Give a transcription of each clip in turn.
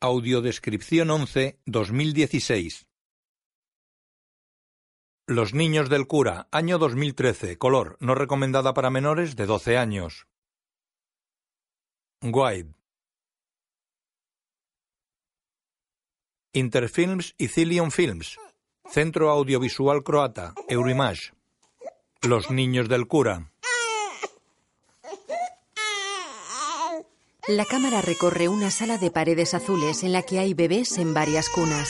Audiodescripción 11 2016 Los niños del cura, año 2013, color, no recomendada para menores de 12 años. Guide Interfilms y Cilion Films, Centro Audiovisual Croata, Eurimage. Los niños del cura. La cámara recorre una sala de paredes azules en la que hay bebés en varias cunas.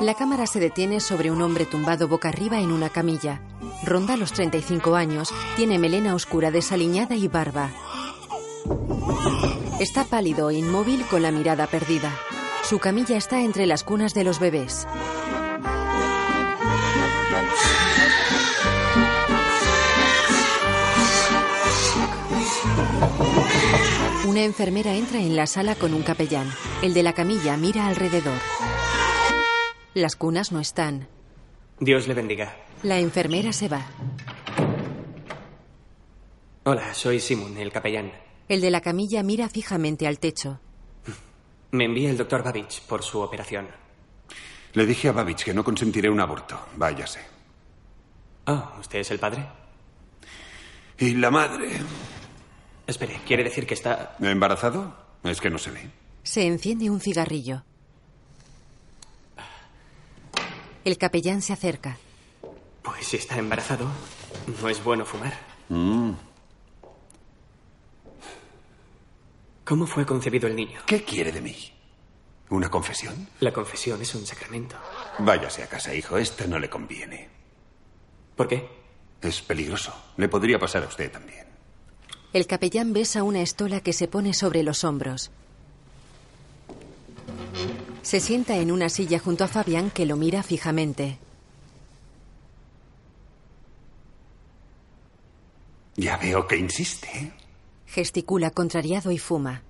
La cámara se detiene sobre un hombre tumbado boca arriba en una camilla. Ronda los 35 años, tiene melena oscura desaliñada y barba. Está pálido e inmóvil con la mirada perdida. Su camilla está entre las cunas de los bebés. Una enfermera entra en la sala con un capellán. El de la camilla mira alrededor. Las cunas no están. Dios le bendiga. La enfermera se va. Hola, soy Simon, el capellán. El de la camilla mira fijamente al techo. Me envía el doctor Babich por su operación. Le dije a Babich que no consentiré un aborto. Váyase. Ah, ¿usted es el padre? ¿Y la madre? Espere, ¿quiere decir que está... ¿Embarazado? Es que no se ve. Se enciende un cigarrillo. El capellán se acerca. Pues si está embarazado, no es bueno fumar. Mm. ¿Cómo fue concebido el niño? ¿Qué quiere de mí? ¿Una confesión? La confesión es un sacramento. Váyase a casa, hijo. Esto no le conviene. ¿Por qué? Es peligroso. Le podría pasar a usted también. El capellán besa una estola que se pone sobre los hombros. Se sienta en una silla junto a Fabián que lo mira fijamente. Ya veo que insiste. Gesticula contrariado y fuma.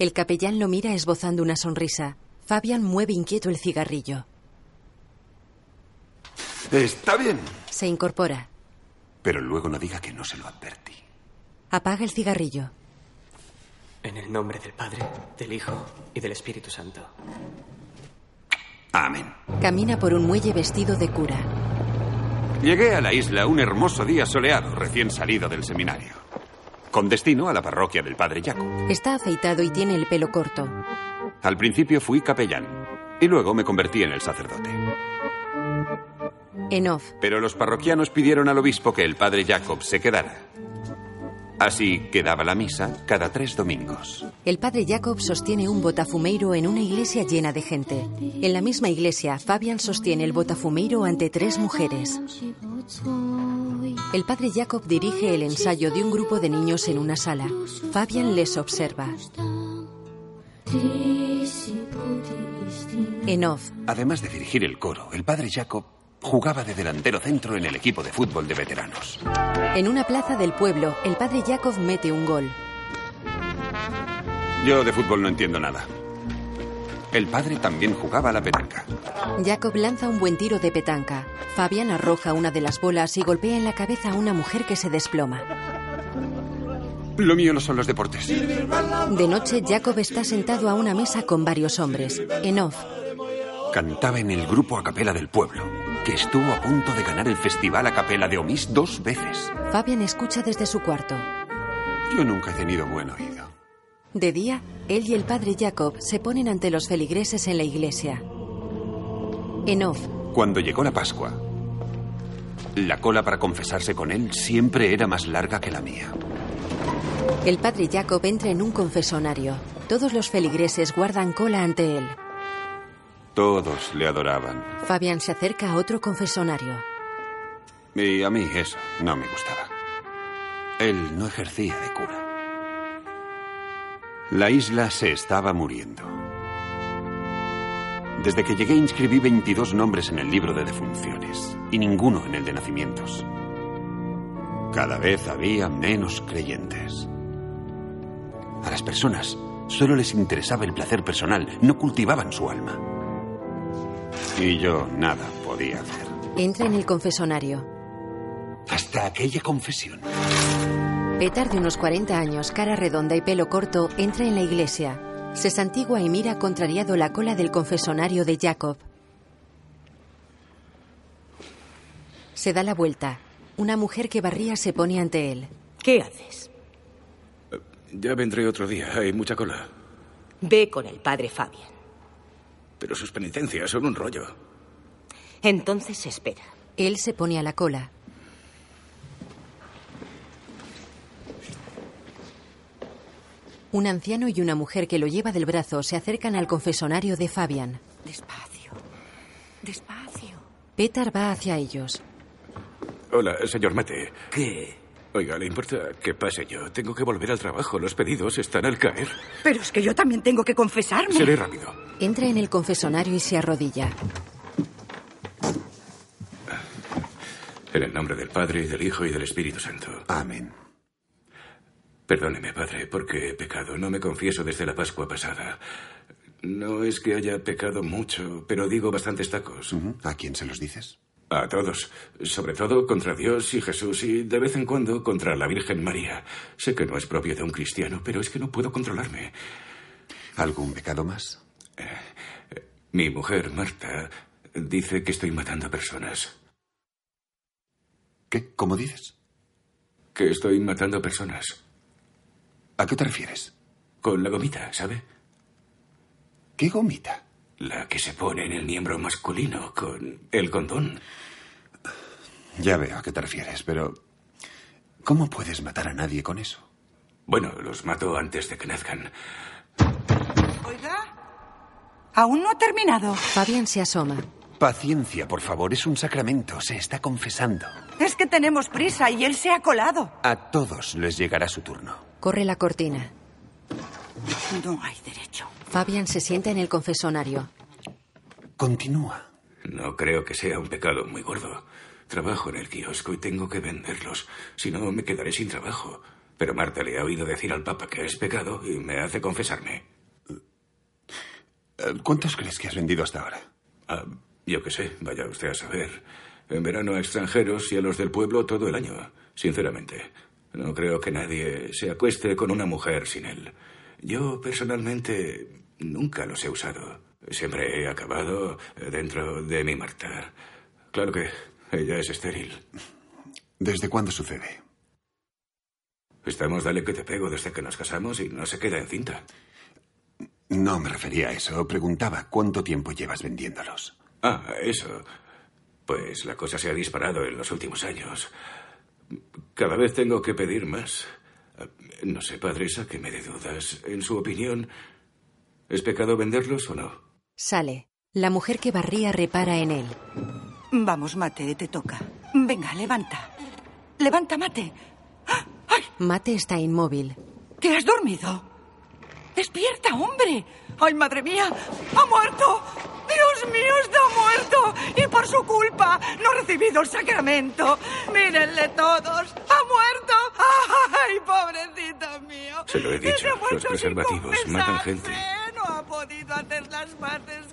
El capellán lo mira esbozando una sonrisa. Fabián mueve inquieto el cigarrillo. Está bien. Se incorpora. Pero luego no diga que no se lo advertí. Apaga el cigarrillo. En el nombre del Padre, del Hijo y del Espíritu Santo. Amén. Camina por un muelle vestido de cura. Llegué a la isla un hermoso día soleado, recién salido del seminario. Con destino a la parroquia del Padre Jacob. Está afeitado y tiene el pelo corto. Al principio fui capellán y luego me convertí en el sacerdote. En off. Pero los parroquianos pidieron al obispo que el Padre Jacob se quedara. Así que daba la misa cada tres domingos. El padre Jacob sostiene un botafumeiro en una iglesia llena de gente. En la misma iglesia, Fabian sostiene el botafumeiro ante tres mujeres. El padre Jacob dirige el ensayo de un grupo de niños en una sala. Fabian les observa. En off. Además de dirigir el coro, el padre Jacob jugaba de delantero centro en el equipo de fútbol de veteranos. En una plaza del pueblo, el padre Jacob mete un gol. Yo de fútbol no entiendo nada. El padre también jugaba a la petanca. Jacob lanza un buen tiro de petanca. Fabián arroja una de las bolas y golpea en la cabeza a una mujer que se desploma. Lo mío no son los deportes. De noche, Jacob está sentado a una mesa con varios hombres. En off. Cantaba en el grupo a capela del pueblo, que estuvo a punto de ganar el festival a capela de Omis dos veces. Fabián escucha desde su cuarto. Yo nunca he tenido buen oído. De día, él y el padre Jacob se ponen ante los feligreses en la iglesia. En off. Cuando llegó la Pascua, la cola para confesarse con él siempre era más larga que la mía. El padre Jacob entra en un confesonario. Todos los feligreses guardan cola ante él. Todos le adoraban. Fabián se acerca a otro confesonario. Y a mí eso no me gustaba. Él no ejercía de cura. La isla se estaba muriendo. Desde que llegué inscribí 22 nombres en el libro de defunciones y ninguno en el de nacimientos. Cada vez había menos creyentes. A las personas solo les interesaba el placer personal, no cultivaban su alma. Y yo nada podía hacer. Entra en el confesonario. Hasta aquella confesión. Petar de unos 40 años, cara redonda y pelo corto, entra en la iglesia. Se santigua y mira contrariado la cola del confesonario de Jacob. Se da la vuelta. Una mujer que barría se pone ante él. ¿Qué haces? Ya vendré otro día. Hay mucha cola. Ve con el padre Fabian. Pero sus penitencias son un rollo. Entonces espera. Él se pone a la cola. Un anciano y una mujer que lo lleva del brazo se acercan al confesonario de Fabian. Despacio. Despacio. Petar va hacia ellos. Hola, señor Mate. ¿Qué? Oiga, ¿le importa que pase yo? Tengo que volver al trabajo. Los pedidos están al caer. Pero es que yo también tengo que confesarme. Seré rápido. Entra en el confesonario y se arrodilla. En el nombre del Padre, y del Hijo y del Espíritu Santo. Amén. Perdóneme, Padre, porque he pecado. No me confieso desde la Pascua pasada. No es que haya pecado mucho, pero digo bastantes tacos. ¿A quién se los dices? A todos. Sobre todo contra Dios y Jesús y de vez en cuando contra la Virgen María. Sé que no es propio de un cristiano, pero es que no puedo controlarme. ¿Algún pecado más? Mi mujer, Marta, dice que estoy matando a personas. ¿Qué? ¿Cómo dices? Que estoy matando a personas. ¿A qué te refieres? Con la gomita, ¿sabe? ¿Qué gomita? La que se pone en el miembro masculino con el condón. Ya veo a qué te refieres, pero ¿cómo puedes matar a nadie con eso? Bueno, los mato antes de que nazcan. Oiga. Aún no ha terminado. Fabian se asoma. Paciencia, por favor, es un sacramento, se está confesando. Es que tenemos prisa y él se ha colado. A todos les llegará su turno. Corre la cortina. No hay derecho. Fabian se sienta en el confesonario. Continúa. No creo que sea un pecado muy gordo. Trabajo en el kiosco y tengo que venderlos. Si no, me quedaré sin trabajo. Pero Marta le ha oído decir al Papa que es pecado y me hace confesarme. Eh, ¿Cuántos crees que has vendido hasta ahora? Ah, yo qué sé, vaya usted a saber. En verano a extranjeros y a los del pueblo todo el año, sinceramente. No creo que nadie se acueste con una mujer sin él. Yo personalmente nunca los he usado. Siempre he acabado dentro de mi Marta. Claro que ella es estéril. ¿Desde cuándo sucede? Estamos dale que te pego desde que nos casamos y no se queda encinta. No me refería a eso. Preguntaba cuánto tiempo llevas vendiéndolos. Ah, eso. Pues la cosa se ha disparado en los últimos años. Cada vez tengo que pedir más. No sé, padre, sáqueme de dudas. En su opinión, ¿es pecado venderlos o no? Sale. La mujer que barría repara en él. Vamos, Mate, te toca. Venga, levanta. Levanta, Mate. ¡Ay! Mate está inmóvil. ¿Te has dormido? ¡Despierta, hombre! ¡Ay, madre mía! ¡Ha muerto! ¡Dios mío, está muerto! Y por su culpa no ha recibido el sacramento. Mírenle todos. ¡Ha muerto! ¡Ay, pobrecito mío! Se lo he dicho, los preservativos matan gente. No ha podido hacer las. ¿Y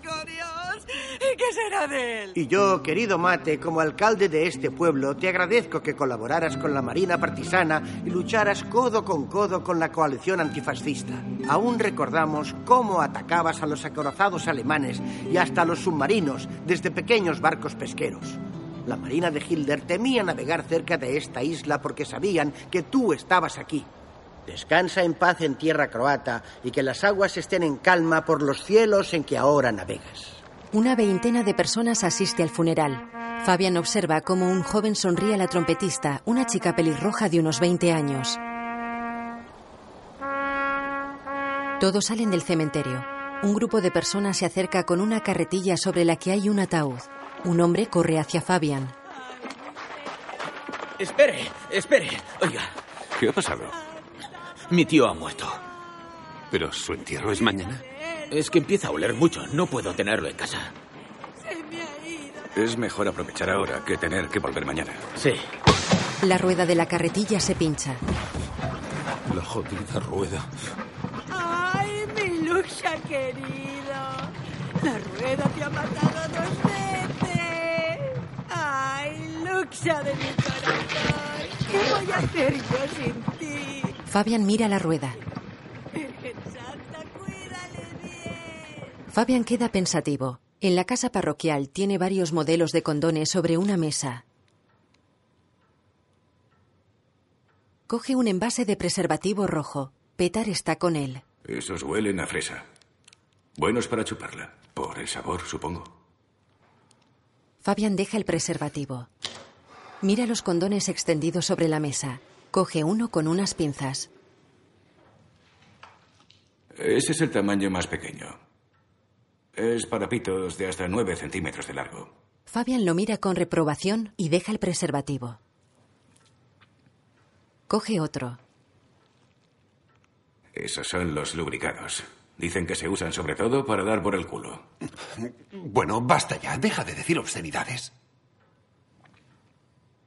Y yo, querido Mate, como alcalde de este pueblo, te agradezco que colaboraras con la Marina Partisana y lucharas codo con codo con la coalición antifascista. Aún recordamos cómo atacabas a los acorazados alemanes y hasta a los submarinos desde pequeños barcos pesqueros. La Marina de Hilder temía navegar cerca de esta isla porque sabían que tú estabas aquí. Descansa en paz en tierra croata y que las aguas estén en calma por los cielos en que ahora navegas. Una veintena de personas asiste al funeral. Fabian observa cómo un joven sonríe a la trompetista, una chica pelirroja de unos 20 años. Todos salen del cementerio. Un grupo de personas se acerca con una carretilla sobre la que hay un ataúd. Un hombre corre hacia Fabian. Espere, espere. Oiga, ¿Qué ha pasado? mi tío ha muerto. ¿Pero su entierro es mañana? Es que empieza a oler mucho. No puedo tenerlo en casa. Se mi ha ido. Es mejor aprovechar ahora que tener que volver mañana. Sí. La rueda de la carretilla se pincha. La jodida rueda. ¡Ay, mi Luxa querido! La rueda te ha matado dos veces. ¡Ay, Luxa de mi corazón! ¿Qué voy a hacer yo sin ti? Fabian mira la rueda. Fabian queda pensativo. En la casa parroquial tiene varios modelos de condones sobre una mesa. Coge un envase de preservativo rojo. Petar está con él. Esos huelen a fresa. Buenos para chuparla. Por el sabor, supongo. Fabian deja el preservativo. Mira los condones extendidos sobre la mesa. Coge uno con unas pinzas. Ese es el tamaño más pequeño. Es para pitos de hasta 9 centímetros de largo. Fabian lo mira con reprobación y deja el preservativo. Coge otro. Esos son los lubricados. Dicen que se usan sobre todo para dar por el culo. Bueno, basta ya. Deja de decir obscenidades.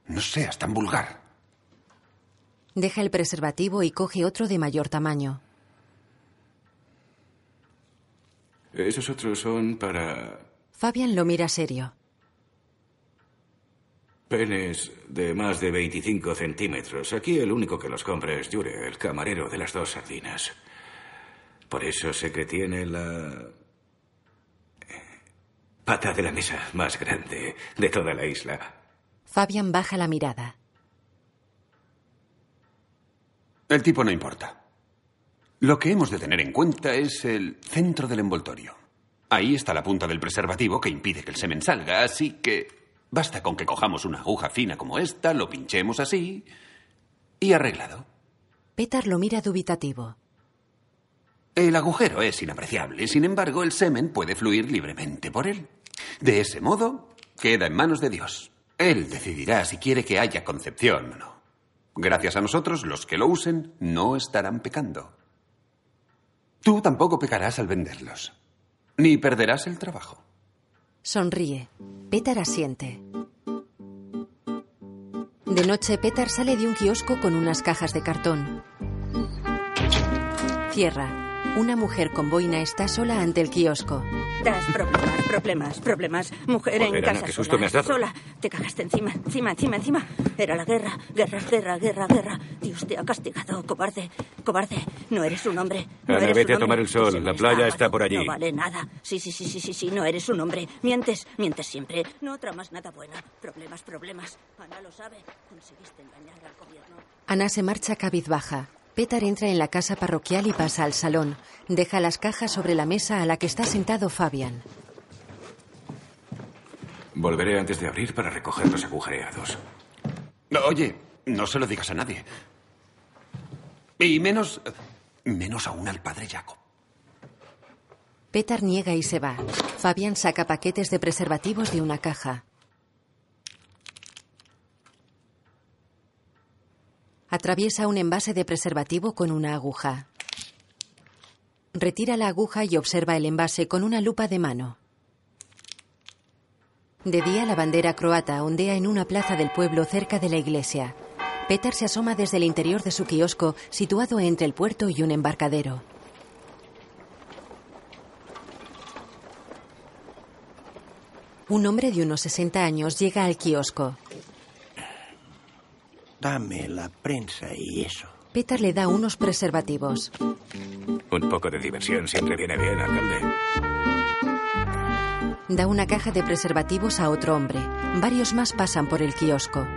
No seas tan vulgar. Deja el preservativo y coge otro de mayor tamaño. Esos otros son para Fabian lo mira serio. penes de más de 25 centímetros. Aquí el único que los compra es Jure, el camarero de las dos sardinas. Por eso sé que tiene la pata de la mesa más grande de toda la isla. Fabian baja la mirada. El tipo no importa. Lo que hemos de tener en cuenta es el centro del envoltorio. Ahí está la punta del preservativo que impide que el semen salga, así que basta con que cojamos una aguja fina como esta, lo pinchemos así y arreglado. Petar lo mira dubitativo. El agujero es inapreciable, sin embargo, el semen puede fluir libremente por él. De ese modo, queda en manos de Dios. Él decidirá si quiere que haya concepción o no. Gracias a nosotros, los que lo usen no estarán pecando. Tú tampoco pecarás al venderlos, ni perderás el trabajo. Sonríe. Petar asiente. De noche, Petar sale de un kiosco con unas cajas de cartón. Cierra. Una mujer con boina está sola ante el kiosco. Das problemas, problemas, problemas. Mujer Joder, en Ana, casa qué susto sola, me has dado. sola. Te cagaste encima, encima, encima, encima. Era la guerra, guerra, guerra, guerra, guerra. Dios te ha castigado, cobarde, cobarde. No eres un hombre. No Ana, eres vete un a tomar hombre. el sol, la playa aguado, está por allí. No vale nada. Sí, sí, sí, sí, sí, sí. No eres un hombre. Mientes, mientes siempre. No tramas nada bueno. Problemas, problemas. Ana lo sabe. Conseguiste engañar al gobierno. Ana se marcha cabizbaja. Petar entra en la casa parroquial y pasa al salón. Deja las cajas sobre la mesa a la que está sentado Fabian. Volveré antes de abrir para recoger los agujereados. No, Oye, no se lo digas a nadie. Y menos. menos aún al padre Jacob. Petar niega y se va. Fabian saca paquetes de preservativos de una caja. Atraviesa un envase de preservativo con una aguja. Retira la aguja y observa el envase con una lupa de mano. De día la bandera croata ondea en una plaza del pueblo cerca de la iglesia. Peter se asoma desde el interior de su kiosco situado entre el puerto y un embarcadero. Un hombre de unos 60 años llega al kiosco. Dame la prensa y eso. Peter le da unos preservativos. Un poco de diversión siempre viene bien, alcalde. Da una caja de preservativos a otro hombre. Varios más pasan por el kiosco.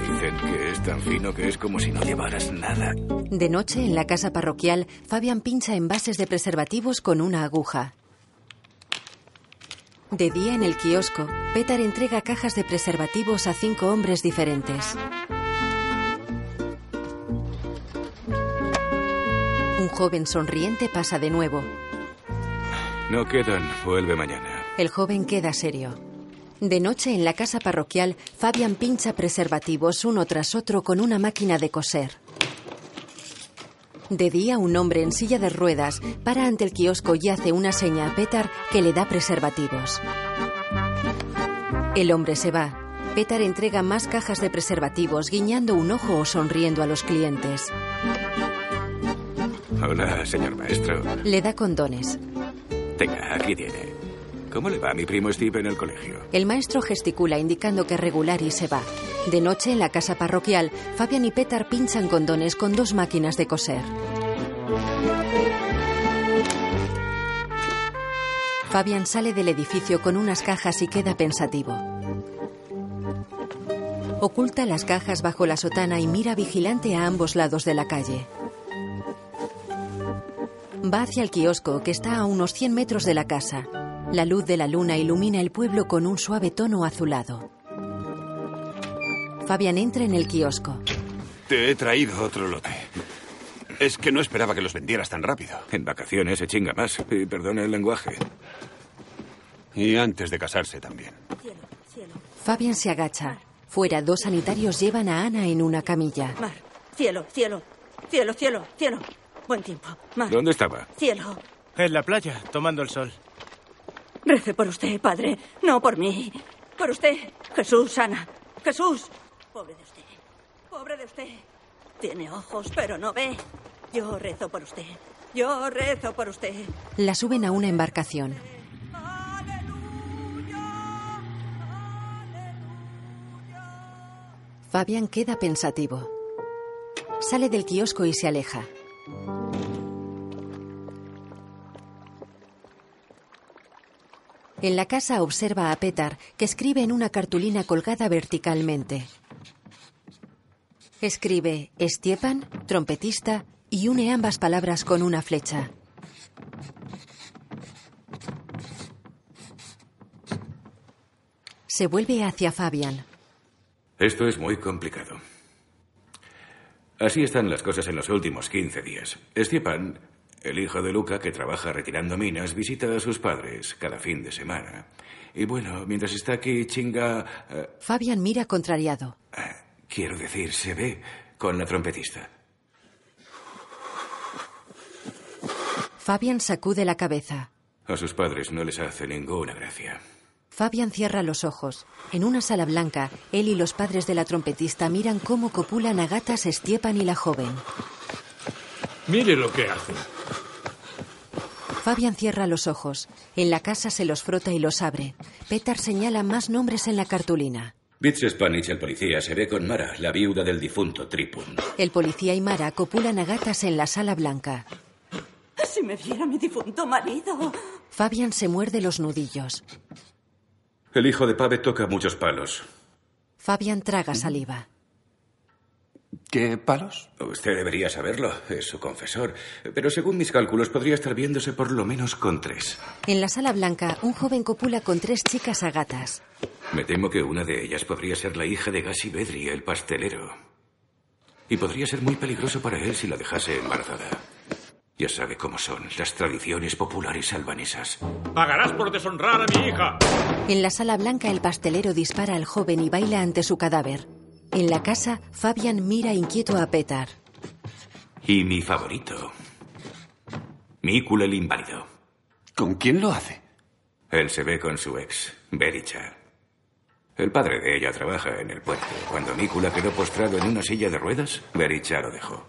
Dicen que es tan fino que es como si no llevaras nada. De noche, en la casa parroquial, Fabian pincha envases de preservativos con una aguja. De día, en el kiosco, Petar entrega cajas de preservativos a cinco hombres diferentes. Un joven sonriente pasa de nuevo. No quedan. Vuelve mañana. El joven queda serio. De noche, en la casa parroquial, Fabian pincha preservativos uno tras otro con una máquina de coser. De día, un hombre en silla de ruedas para ante el kiosco y hace una seña a Petar que le da preservativos. El hombre se va. Petar entrega más cajas de preservativos, guiñando un ojo o sonriendo a los clientes. Hola, señor maestro. Le da condones. Tenga, aquí tiene. ¿Cómo le va a mi primo Steve en el colegio? El maestro gesticula indicando que regular y se va. De noche, en la casa parroquial, Fabian y Petar pinchan condones con dos máquinas de coser. Fabian sale del edificio con unas cajas y queda pensativo. Oculta las cajas bajo la sotana y mira vigilante a ambos lados de la calle. Va hacia el kiosco que está a unos 100 metros de la casa. La luz de la luna ilumina el pueblo con un suave tono azulado. Fabian entra en el kiosco. Te he traído otro lote. Es que no esperaba que los vendieras tan rápido. En vacaciones se chinga más. Y perdone el lenguaje. Y antes de casarse también. Fabian se agacha. Fuera, dos sanitarios llevan a Ana en una camilla. Mar, cielo, cielo, cielo, cielo, cielo. Buen tiempo. Mar, ¿Dónde estaba? cielo. En la playa, tomando el sol. Rece por usted, padre. No por mí. Por usted. Jesús, Ana. Jesús. Pobre de usted. Pobre de usted. Tiene ojos, pero no ve. Yo rezo por usted. Yo rezo por usted. La suben a una embarcación. Fabian queda pensativo. Sale del kiosco y se aleja. En la casa observa a Petar, que escribe en una cartulina colgada verticalmente. Escribe Stiepan, trompetista, y une ambas palabras con una flecha. Se vuelve hacia Fabian. Esto es muy complicado. Así están las cosas en los últimos 15 días. Stiepan, el hijo de Luca, que trabaja retirando minas, visita a sus padres cada fin de semana. Y bueno, mientras está aquí, chinga... eh, Fabian mira contrariado. quiero decir, se ve con la trompetista. Fabian sacude la cabeza. A sus padres no les hace ninguna gracia. Fabian cierra los ojos. En una sala blanca, él y los padres de la trompetista miran cómo copulan a gatas Stiepan y la joven. Mire lo que hace. Fabian cierra los ojos. En la casa se los frota y los abre. Petar señala más nombres en la cartulina. Bitch Spanish, el policía, se ve con Mara, la viuda del difunto Tripun. El policía y Mara copulan a gatas en la sala blanca. Si me viera mi difunto marido. Fabian se muerde los nudillos. El hijo de Pave toca muchos palos. Fabian traga saliva. ¿Qué palos? Usted debería saberlo, es su confesor. Pero según mis cálculos podría estar viéndose por lo menos con tres. En la sala blanca, un joven copula con tres chicas a gatas. Me temo que una de ellas podría ser la hija de Gassi Bedri, el pastelero. Y podría ser muy peligroso para él si la dejase embarazada. Ya sabe cómo son las tradiciones populares albanesas. Pagarás por deshonrar a mi hija. En la sala blanca, el pastelero dispara al joven y baila ante su cadáver. En la casa, Fabian mira inquieto a Petar. Y mi favorito. Mícula el inválido. ¿Con quién lo hace? Él se ve con su ex, Bericha. El padre de ella trabaja en el puerto. Cuando Mícula quedó postrado en una silla de ruedas, Bericha lo dejó.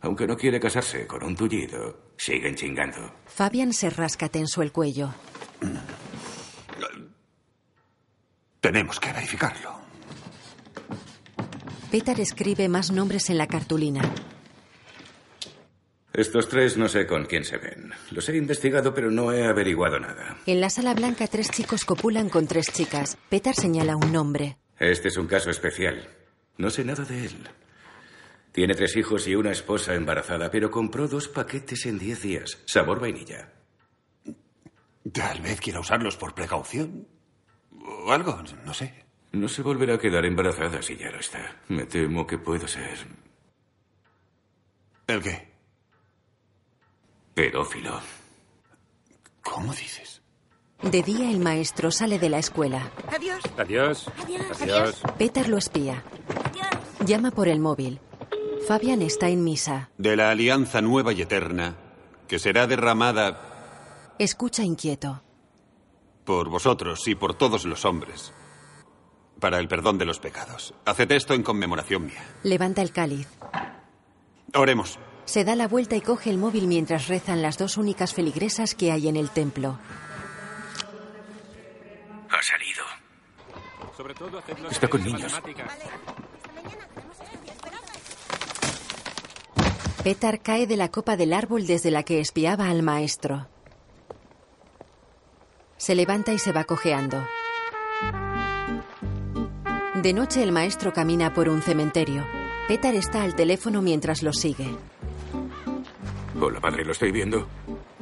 Aunque no quiere casarse con un tullido, siguen chingando. Fabian se rasca tenso el cuello. Tenemos que verificarlo. Petar escribe más nombres en la cartulina. Estos tres no sé con quién se ven. Los he investigado, pero no he averiguado nada. En la sala blanca, tres chicos copulan con tres chicas. Petar señala un nombre. Este es un caso especial. No sé nada de él. Tiene tres hijos y una esposa embarazada, pero compró dos paquetes en diez días. Sabor vainilla. Tal vez quiera usarlos por precaución. O algo, no sé. No se volverá a quedar embarazada si ya lo está. Me temo que puedo ser ¿El qué? pedófilo. ¿Cómo dices? De día, el maestro sale de la escuela. Adiós. Adiós. Adiós. Adiós. Petar lo espía. Llama por el móvil. Fabian está en misa. De la alianza nueva y eterna, que será derramada Escucha inquieto. por vosotros y por todos los hombres, para el perdón de los pecados. Haced esto en conmemoración mía. Levanta el cáliz. Oremos. Se da la vuelta y coge el móvil mientras rezan las dos únicas feligresas que hay en el templo. Ha salido. Sobre todo Está con niños. Petar cae de la copa del árbol desde la que espiaba al maestro. Se levanta y se va cojeando. De noche el maestro camina por un cementerio. Petar está al teléfono mientras lo sigue. Hola, padre, lo estoy viendo.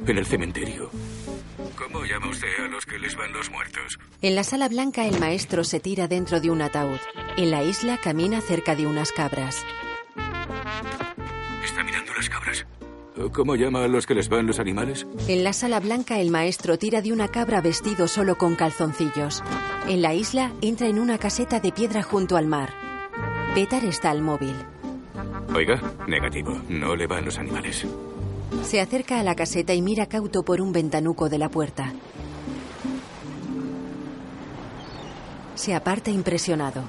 En el cementerio. ¿Cómo llama usted a los que les van los muertos? En la sala blanca el maestro se tira dentro de un ataúd. En la isla camina cerca de unas cabras. ¿Cómo llama a los que les van los animales? En la sala blanca el maestro tira de una cabra vestido solo con calzoncillos. En la isla entra en una caseta de piedra junto al mar. Petar está al móvil. Oiga, negativo. No le van los animales. Se acerca a la caseta y mira cauto por un ventanuco de la puerta. Se aparta impresionado.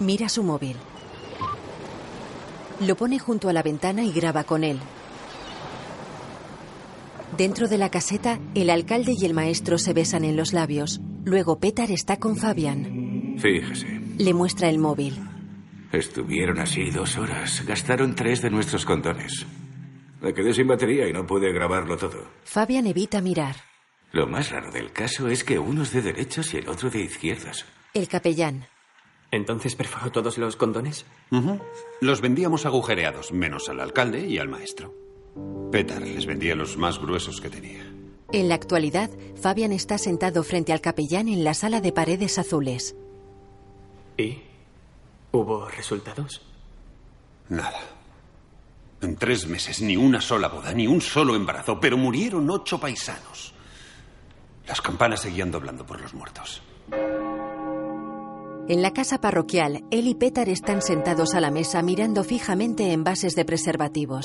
Mira su móvil. Lo pone junto a la ventana y graba con él. Dentro de la caseta, el alcalde y el maestro se besan en los labios. Luego Petar está con Fabian. Fíjese. Le muestra el móvil. Estuvieron así dos horas. Gastaron tres de nuestros condones. Me quedé sin batería y no pude grabarlo todo. Fabian evita mirar. Lo más raro del caso es que uno es de derechas y el otro de izquierdas. El capellán. ¿Entonces perforó todos los condones? Los vendíamos agujereados, menos al alcalde y al maestro. Petar les vendía los más gruesos que tenía. En la actualidad, Fabian está sentado frente al capellán en la sala de paredes azules. ¿Y? ¿Hubo resultados? Nada. En tres meses ni una sola boda, ni un solo embarazo, pero murieron ocho paisanos. Las campanas seguían doblando por los muertos. En la casa parroquial, él y Petar están sentados a la mesa mirando fijamente envases de preservativos.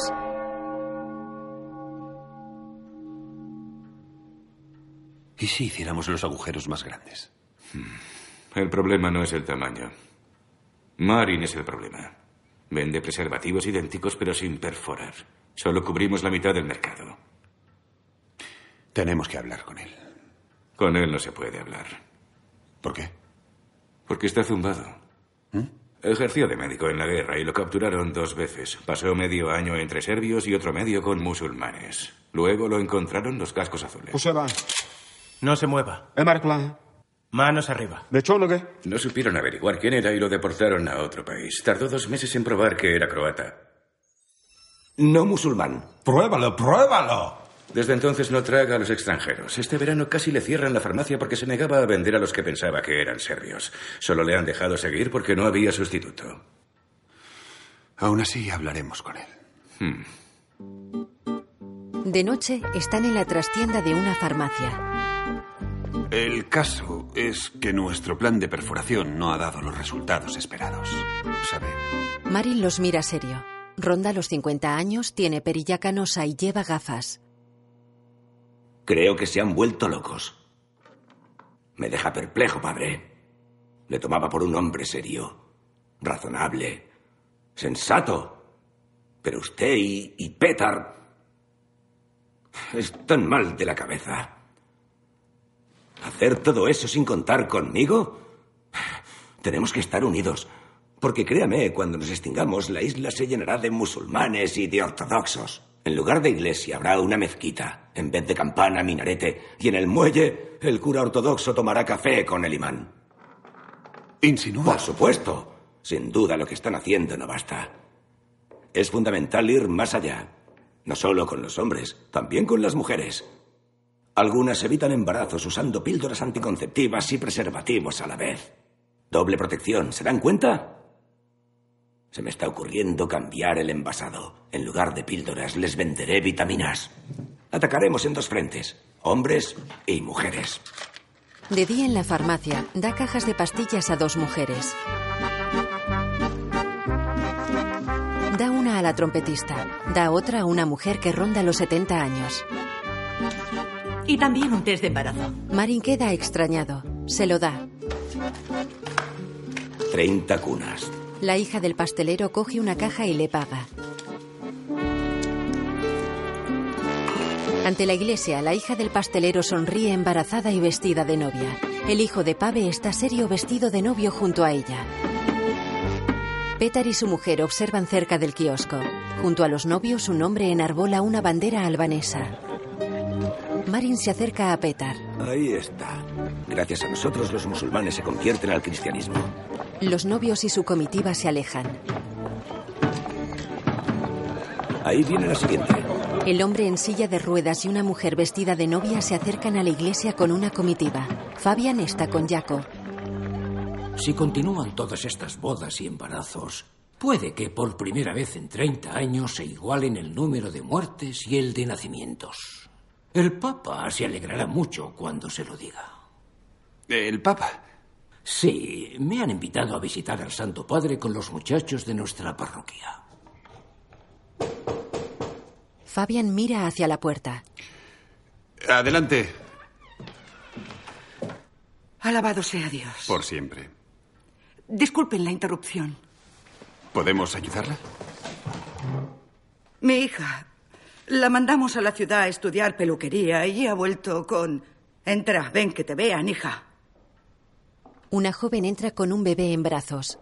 ¿Y si hiciéramos los agujeros más grandes? El problema no es el tamaño. Marin es el problema. Vende preservativos idénticos pero sin perforar. Solo cubrimos la mitad del mercado. Tenemos que hablar con él. Con él no se puede hablar. ¿Por qué? Porque está zumbado. Ejerció de médico en la guerra y lo capturaron dos veces. Pasó medio año entre serbios y otro medio con musulmanes. Luego lo encontraron los cascos azules. Useva. No se mueva. Manos arriba. No supieron averiguar quién era y lo deportaron a otro país. Tardó dos meses en probar que era croata. No musulmán. Pruébalo, pruébalo. Desde entonces no traga a los extranjeros. Este verano casi le cierran la farmacia porque se negaba a vender a los que pensaba que eran serbios. Solo le han dejado seguir porque no había sustituto. Aún así hablaremos con él. Hmm. De noche, están en la trastienda de una farmacia. El caso es que nuestro plan de perforación no ha dado los resultados esperados. ¿Sabe? Marin los mira serio. Ronda los 50 años, tiene perilla canosa y lleva gafas. Creo que se han vuelto locos. Me deja perplejo, padre. Le tomaba por un hombre serio, razonable, sensato. Pero usted y, y Petar están mal de la cabeza. ¿Hacer todo eso sin contar conmigo? Tenemos que estar unidos. Porque créame, cuando nos extingamos, la isla se llenará de musulmanes y de ortodoxos. En lugar de iglesia habrá una mezquita, en vez de campana, minarete, y en el muelle el cura ortodoxo tomará café con el imán. ¿Insinúa? Por supuesto. Sin duda lo que están haciendo no basta. Es fundamental ir más allá. No solo con los hombres, también con las mujeres. Algunas evitan embarazos usando píldoras anticonceptivas y preservativos a la vez. Doble protección, ¿se dan cuenta? Se me está ocurriendo cambiar el envasado. En lugar de píldoras, les venderé vitaminas. Atacaremos en dos frentes, hombres y mujeres. De día en la farmacia, da cajas de pastillas a dos mujeres. Da una a la trompetista, da otra a una mujer que ronda los 70 años. Y también un test de embarazo. Marin queda extrañado. Se lo da. Treinta cunas. La hija del pastelero coge una caja y le paga. Ante la iglesia, la hija del pastelero sonríe embarazada y vestida de novia. El hijo de Pave está serio vestido de novio junto a ella. Petar y su mujer observan cerca del kiosco. Junto a los novios, un hombre enarbola una bandera albanesa. Marin se acerca a Petar. Ahí está. Gracias a nosotros los musulmanes se convierten al cristianismo. Los novios y su comitiva se alejan. Ahí viene la siguiente. El hombre en silla de ruedas y una mujer vestida de novia se acercan a la iglesia con una comitiva. Fabian está con Jaco. Si continúan todas estas bodas y embarazos, puede que por primera vez en 30 años se igualen el número de muertes y el de nacimientos. El Papa se alegrará mucho cuando se lo diga. ¿El Papa? Sí, me han invitado a visitar al Santo Padre con los muchachos de nuestra parroquia. Fabian mira hacia la puerta. Adelante. Alabado sea Dios. Por siempre. Disculpen la interrupción. ¿Podemos ayudarla? Mi hija. La mandamos a la ciudad a estudiar peluquería y ha vuelto con... Entra, ven que te vean, hija. Una joven entra con un bebé en brazos.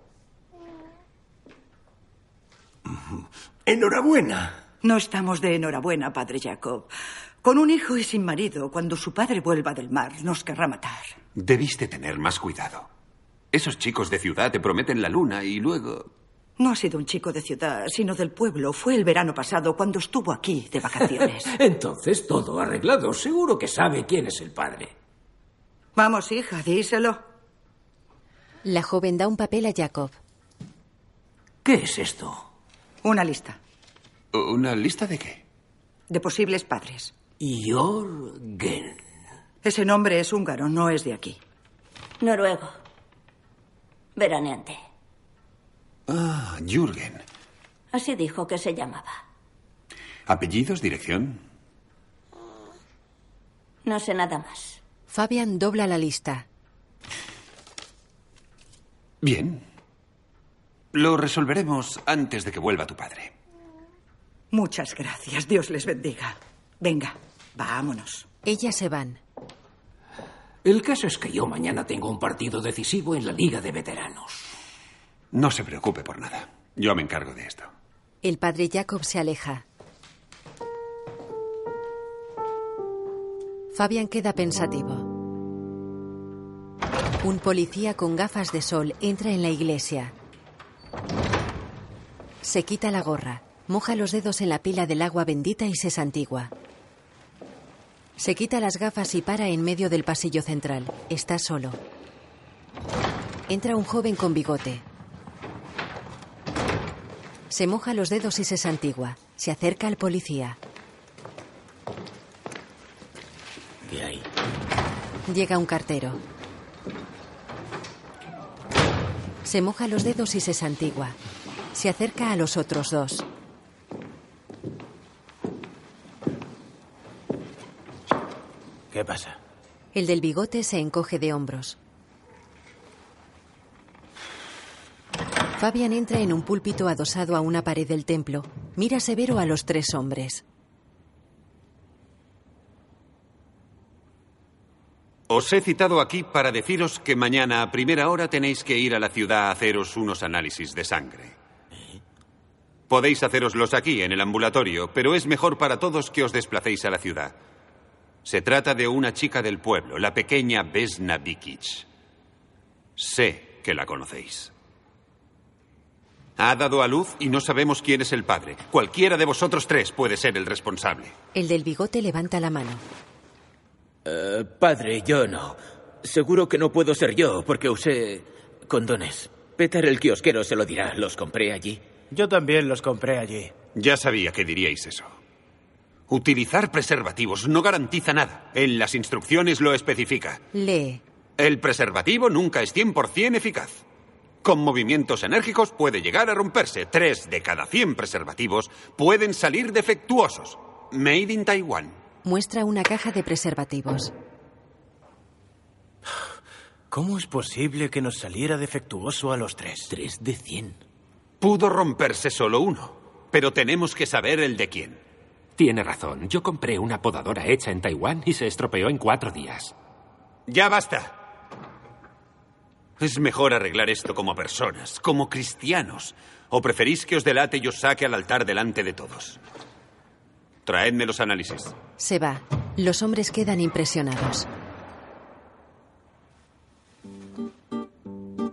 Enhorabuena. No estamos de enhorabuena, padre Jacob. Con un hijo y sin marido, cuando su padre vuelva del mar, nos querrá matar. Debiste tener más cuidado. Esos chicos de ciudad te prometen la luna y luego... No ha sido un chico de ciudad, sino del pueblo. Fue el verano pasado cuando estuvo aquí de vacaciones. Entonces todo arreglado. Seguro que sabe quién es el padre. Vamos, hija, díselo. La joven da un papel a Jacob. ¿Qué es esto? Una lista. ¿Una lista de qué? De posibles padres. Jorgen. Ese nombre es húngaro, no es de aquí. Noruego. Veraneante. Ah, Jürgen. Así dijo que se llamaba. ¿Apellidos, dirección? No sé nada más. Fabian dobla la lista. Bien. Lo resolveremos antes de que vuelva tu padre. Muchas gracias. Dios les bendiga. Venga, vámonos. Ellas se van. El caso es que yo mañana tengo un partido decisivo en la Liga de Veteranos. No se preocupe por nada. Yo me encargo de esto. El padre Jacob se aleja. Fabian queda pensativo. Un policía con gafas de sol entra en la iglesia. Se quita la gorra, moja los dedos en la pila del agua bendita y se santigua. Se quita las gafas y para en medio del pasillo central. Está solo. Entra un joven con bigote. Se moja los dedos y se santigua. Se acerca al policía. ¿Qué hay? Llega un cartero. Se moja los dedos y se santigua. Se acerca a los otros dos. ¿Qué pasa? El del bigote se encoge de hombros. Fabian entra en un púlpito adosado a una pared del templo. Mira severo a los tres hombres. Os he citado aquí para deciros que mañana a primera hora tenéis que ir a la ciudad a haceros unos análisis de sangre. Podéis haceroslos aquí, en el ambulatorio, pero es mejor para todos que os desplacéis a la ciudad. Se trata de una chica del pueblo, la pequeña Vesna Vikic. Sé que la conocéis. Ha dado a luz y no sabemos quién es el padre. Cualquiera de vosotros tres puede ser el responsable. El del bigote levanta la mano. Eh, padre, yo no. Seguro que no puedo ser yo, porque usé condones. Peter el kiosquero se lo dirá. Los compré allí. Yo también los compré allí. Ya sabía que diríais eso. Utilizar preservativos no garantiza nada. En las instrucciones lo especifica. Lee. El preservativo nunca es 100% eficaz. Con movimientos enérgicos puede llegar a romperse. Tres de cada 100 preservativos pueden salir defectuosos. Made in Taiwan. Muestra una caja de preservativos. ¿Cómo es posible que nos saliera defectuoso a los tres? Tres de cien. Pudo romperse solo uno, pero tenemos que saber el de quién. Tiene razón. Yo compré una podadora hecha en Taiwán y se estropeó en cuatro días. Ya basta. Es mejor arreglar esto como personas, como cristianos. ¿O preferís que os delate y os saque al altar delante de todos? Traedme los análisis. Se va. Los hombres quedan impresionados.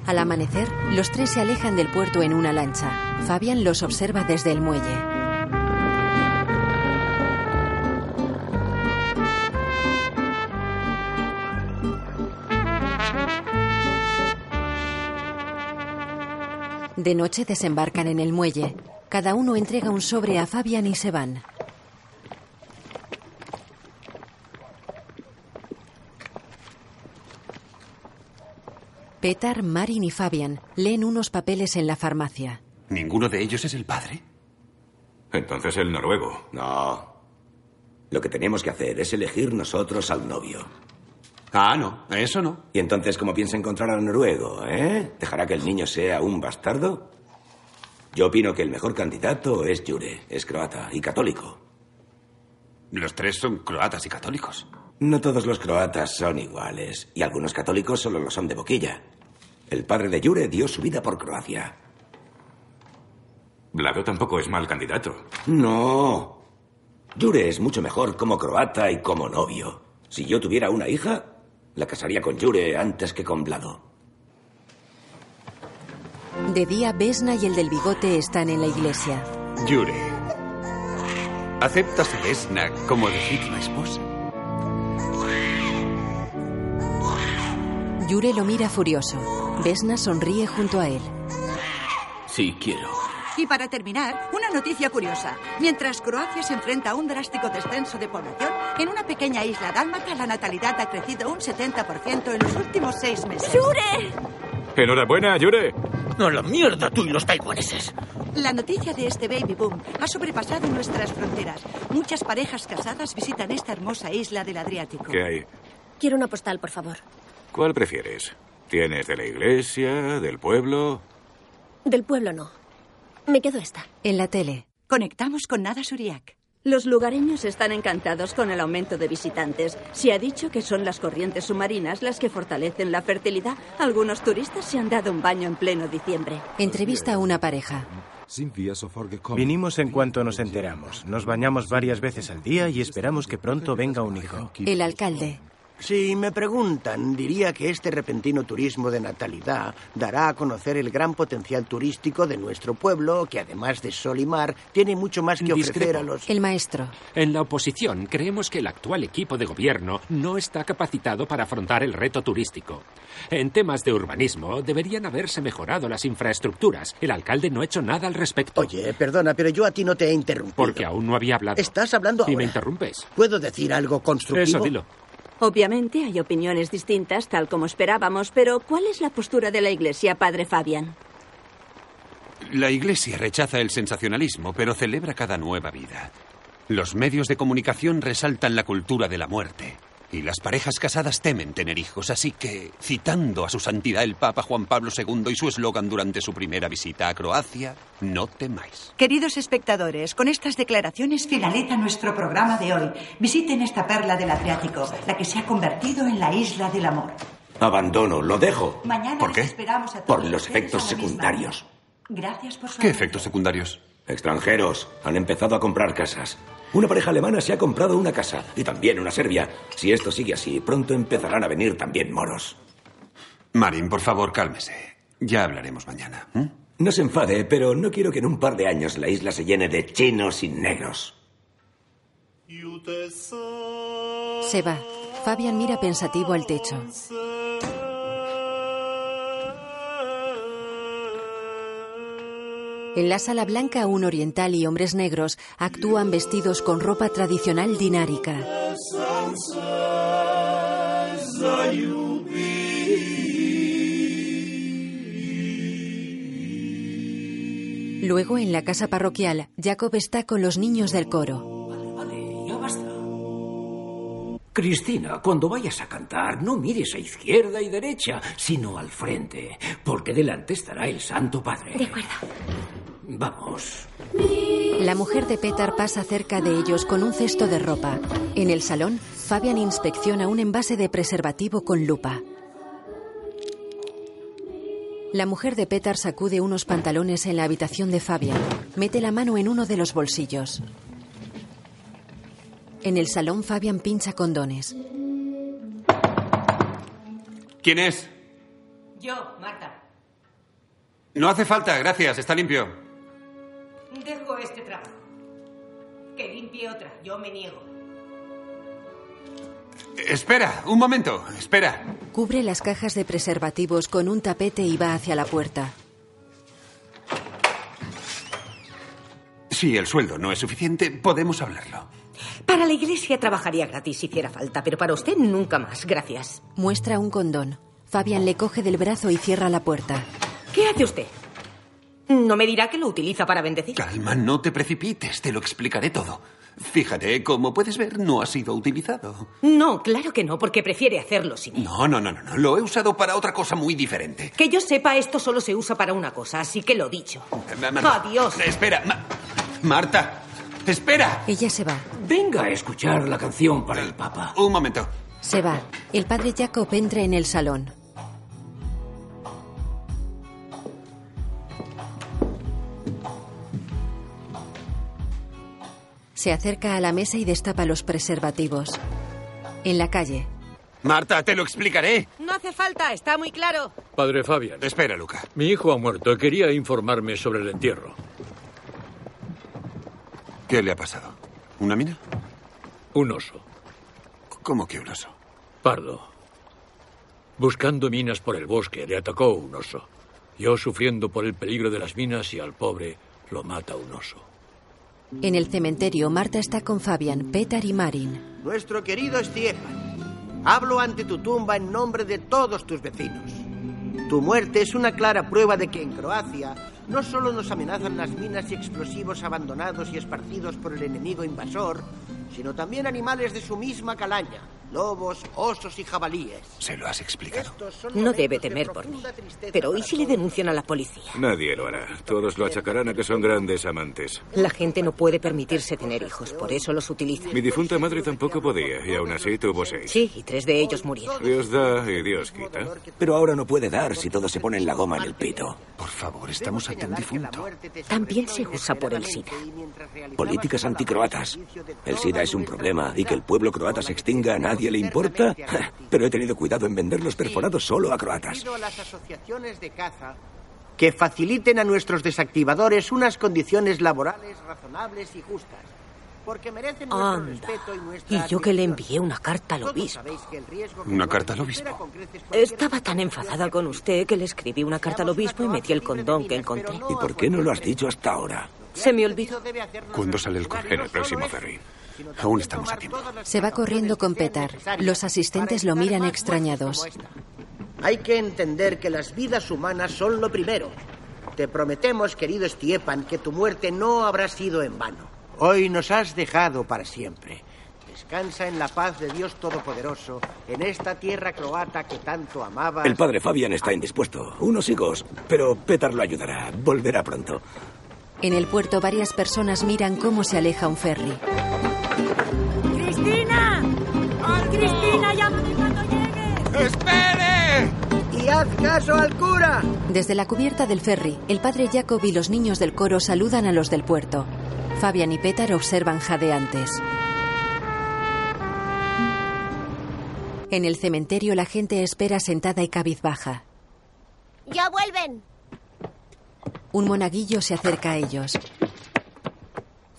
Al amanecer, los tres se alejan del puerto en una lancha. Fabian los observa desde el muelle. De noche desembarcan en el muelle. Cada uno entrega un sobre a Fabian y se van. Petar, Marin y Fabian leen unos papeles en la farmacia. ¿Ninguno de ellos es el padre? Entonces el noruego. No. Lo que tenemos que hacer es elegir nosotros al novio. Ah, no, eso no. ¿Y entonces cómo piensa encontrar al noruego, eh? ¿Dejará que el niño sea un bastardo? Yo opino que el mejor candidato es Jure. Es croata y católico. Los tres son croatas y católicos. No todos los croatas son iguales. Y algunos católicos solo lo son de boquilla. El padre de Jure dio su vida por Croacia. Vlado tampoco es mal candidato. No. Jure es mucho mejor como croata y como novio. Si yo tuviera una hija, la casaría con Jure antes que con Vlado. De día, Vesna y el del bigote están en la iglesia. Jure, ¿aceptas a Vesna como legítima esposa? Jure lo mira furioso. Vesna sonríe junto a él. Sí, quiero. Y para terminar, una noticia curiosa. Mientras Croacia se enfrenta a un drástico descenso de población, en una pequeña isla dálmata la natalidad ha crecido un 70% en los últimos seis meses. ¡Jure! Enhorabuena, Yure. No, la mierda tú y los taiwaneses. La noticia de este baby boom ha sobrepasado nuestras fronteras. Muchas parejas casadas visitan esta hermosa isla del Adriático. ¿Qué hay? Quiero una postal, por favor. ¿Cuál prefieres? ¿Tienes de la iglesia, del pueblo? Del pueblo no. Me quedo esta. En la tele. Conectamos con Nada Suriak. Los lugareños están encantados con el aumento de visitantes. Se ha dicho que son las corrientes submarinas las que fortalecen la fertilidad. Algunos turistas se han dado un baño en pleno diciembre. Entrevista a una pareja. Vinimos en cuanto nos enteramos. Nos bañamos varias veces al día y esperamos que pronto venga un hijo. El alcalde. Si me preguntan, diría que este repentino turismo de natalidad dará a conocer el gran potencial turístico de nuestro pueblo, que además de sol y mar, tiene mucho más que ofrecer Discrepo. a los... El maestro. En la oposición creemos que el actual equipo de gobierno no está capacitado para afrontar el reto turístico. En temas de urbanismo deberían haberse mejorado las infraestructuras. El alcalde no ha hecho nada al respecto. Oye, perdona, pero yo a ti no te he interrumpido. Porque aún no había hablado. Estás hablando Y me interrumpes. ¿Puedo decir algo constructivo? Eso, dilo. Obviamente hay opiniones distintas, tal como esperábamos, pero ¿cuál es la postura de la Iglesia, padre Fabian? La Iglesia rechaza el sensacionalismo, pero celebra cada nueva vida. Los medios de comunicación resaltan la cultura de la muerte. Y las parejas casadas temen tener hijos, así que, citando a su santidad el Papa Juan Pablo II y su eslogan durante su primera visita a Croacia, no temáis. Queridos espectadores, con estas declaraciones finaliza nuestro programa de hoy. Visiten esta perla del Adriático, la que se ha convertido en la isla del amor. Abandono, lo dejo. Mañana ¿Por qué? esperamos a Por los efectos secundarios. Gracias por su ¿Qué efectos secundarios? Extranjeros han empezado a comprar casas. Una pareja alemana se ha comprado una casa y también una serbia. Si esto sigue así, pronto empezarán a venir también moros. Marin, por favor, cálmese. Ya hablaremos mañana. ¿m? No se enfade, pero no quiero que en un par de años la isla se llene de chinos y negros. Se va. Fabian mira pensativo al techo. En la sala blanca, un oriental y hombres negros actúan vestidos con ropa tradicional dinárica. Luego, en la casa parroquial, Jacob está con los niños del coro. Ya basta. Cristina, cuando vayas a cantar, no mires a izquierda y derecha, sino al frente, porque delante estará el Santo Padre. De acuerdo. Vamos. La mujer de Petar pasa cerca de ellos con un cesto de ropa. En el salón, Fabian inspecciona un envase de preservativo con lupa. La mujer de Petar sacude unos pantalones en la habitación de Fabian. Mete la mano en uno de los bolsillos. En el salón, Fabian pincha condones. ¿Quién es? Yo, Marta. No hace falta, gracias, está limpio. Dejo este trabajo. Que limpie otra. Yo me niego. Espera, un momento, espera. Cubre las cajas de preservativos con un tapete y va hacia la puerta. Si el sueldo no es suficiente, podemos hablarlo. Para la iglesia trabajaría gratis si hiciera falta, pero para usted nunca más. Gracias. Muestra un condón. Fabian le coge del brazo y cierra la puerta. ¿Qué hace usted? ¿No me dirá que lo utiliza para bendecir? Calma, no te precipites, te lo explicaré todo. Fíjate, como puedes ver, no ha sido utilizado. No, claro que no, porque prefiere hacerlo sin mí. No, no, no, no, no. Lo he usado para otra cosa muy diferente. Que yo sepa, esto solo se usa para una cosa, así que lo dicho. Ma- ma- Adiós. Espera, Ma- Marta, espera. Ella se va. Venga a escuchar la canción para el Papa. Un momento. Se va. El padre Jacob entra en el salón. Se acerca a la mesa y destapa los preservativos. En la calle, Marta, te lo explicaré. No hace falta, está muy claro. Padre Fabian. Espera, Luca. Mi hijo ha muerto. Quería informarme sobre el entierro. ¿Qué le ha pasado? ¿Una mina? Un oso. ¿Cómo que un oso? Pardo. Buscando minas por el bosque, le atacó un oso. Yo sufriendo por el peligro de las minas y al pobre lo mata un oso. En el cementerio, Marta está con Fabian, Petar y Marin. Nuestro querido Stiepan, hablo ante tu tumba en nombre de todos tus vecinos. Tu muerte es una clara prueba de que en Croacia no solo nos amenazan las minas y explosivos abandonados y esparcidos por el enemigo invasor, sino también animales de su misma calaña, lobos, osos y jabalíes. ¿Se lo has explicado? No debe temer por mí. Pero ¿y si le denuncian a la policía? Nadie lo hará. Todos lo achacarán a que son grandes amantes. La gente no puede permitirse tener hijos, por eso los utiliza. Mi difunta madre tampoco podía, y aún así tuvo seis. Sí, y tres de ellos murieron. Dios da y Dios quita. Pero ahora no puede dar si todo se pone en la goma en el pito. Por favor, estamos ante un difunto. También se usa por el SIDA. Políticas anticroatas. El SIDA es un problema y que el pueblo croata se extinga a nadie le importa. Pero he tenido cuidado en vender los perforados solo a croatas. Pido a las asociaciones de caza que faciliten a nuestros desactivadores unas condiciones laborales razonables y justas. Porque merecen nuestro Anda. respeto y nuestra Y yo que le envié una carta al obispo. Una carta al obispo. Estaba tan enfadada con usted que le escribí una carta al obispo y metí el condón que encontré. ¿Y por qué no lo has dicho hasta ahora? Se me olvidó. ¿Cuándo sale el correo? En el próximo ferry. Aún estamos a tiempo. Se va corriendo con Petar. Los asistentes lo miran extrañados. Hay que entender que las vidas humanas son lo primero. Te prometemos, querido Stiepan, que tu muerte no habrá sido en vano. Hoy nos has dejado para siempre. Descansa en la paz de Dios Todopoderoso, en esta tierra croata que tanto amabas. El padre Fabian está indispuesto. Unos higos. Pero Petar lo ayudará. Volverá pronto. En el puerto, varias personas miran cómo se aleja un ferry. ¡Cristina! ¡Cristina, llámame cuando llegue! ¡Espere! ¡Y haz caso al cura! Desde la cubierta del ferry, el padre Jacob y los niños del coro saludan a los del puerto. Fabian y Petar observan jadeantes. En el cementerio la gente espera sentada y cabizbaja. ¡Ya vuelven! Un monaguillo se acerca a ellos.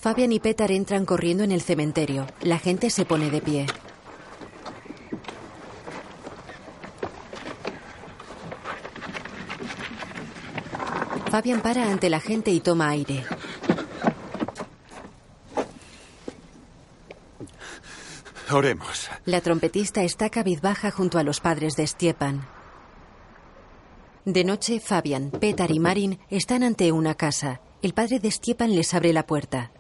Fabian y Petar entran corriendo en el cementerio. La gente se pone de pie. Fabian para ante la gente y toma aire. Oremos. La trompetista está cabizbaja junto a los padres de Stiepan. De noche, Fabian, Petar y Marin están ante una casa. El padre de Stiepan les abre la puerta.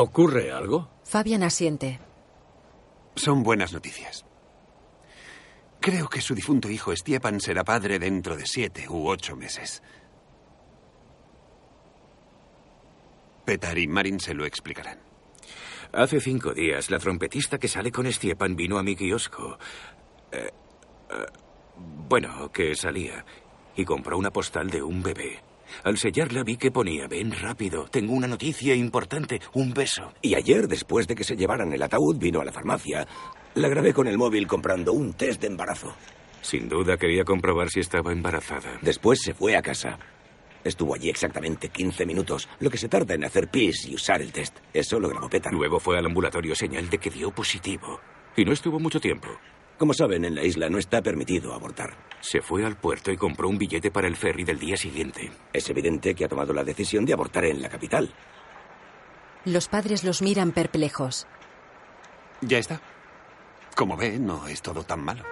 ¿Ocurre algo? Fabian asiente. Son buenas noticias. Creo que su difunto hijo Stiepan será padre dentro de siete u ocho meses. Petar y Marin se lo explicarán. Hace cinco días, la trompetista que sale con Stiepan vino a mi kiosco. Eh, eh, bueno, que salía. Y compró una postal de un bebé. Al sellarla vi que ponía, ven rápido, tengo una noticia importante, un beso. Y ayer, después de que se llevaran el ataúd, vino a la farmacia. La grabé con el móvil comprando un test de embarazo. Sin duda quería comprobar si estaba embarazada. Después se fue a casa. Estuvo allí exactamente 15 minutos, lo que se tarda en hacer pis y usar el test. Eso lo grabó Petar. Luego fue al ambulatorio señal de que dio positivo. Y no estuvo mucho tiempo. Como saben, en la isla no está permitido abortar. Se fue al puerto y compró un billete para el ferry del día siguiente. Es evidente que ha tomado la decisión de abortar en la capital. Los padres los miran perplejos. Ya está. Como ve, no es todo tan malo.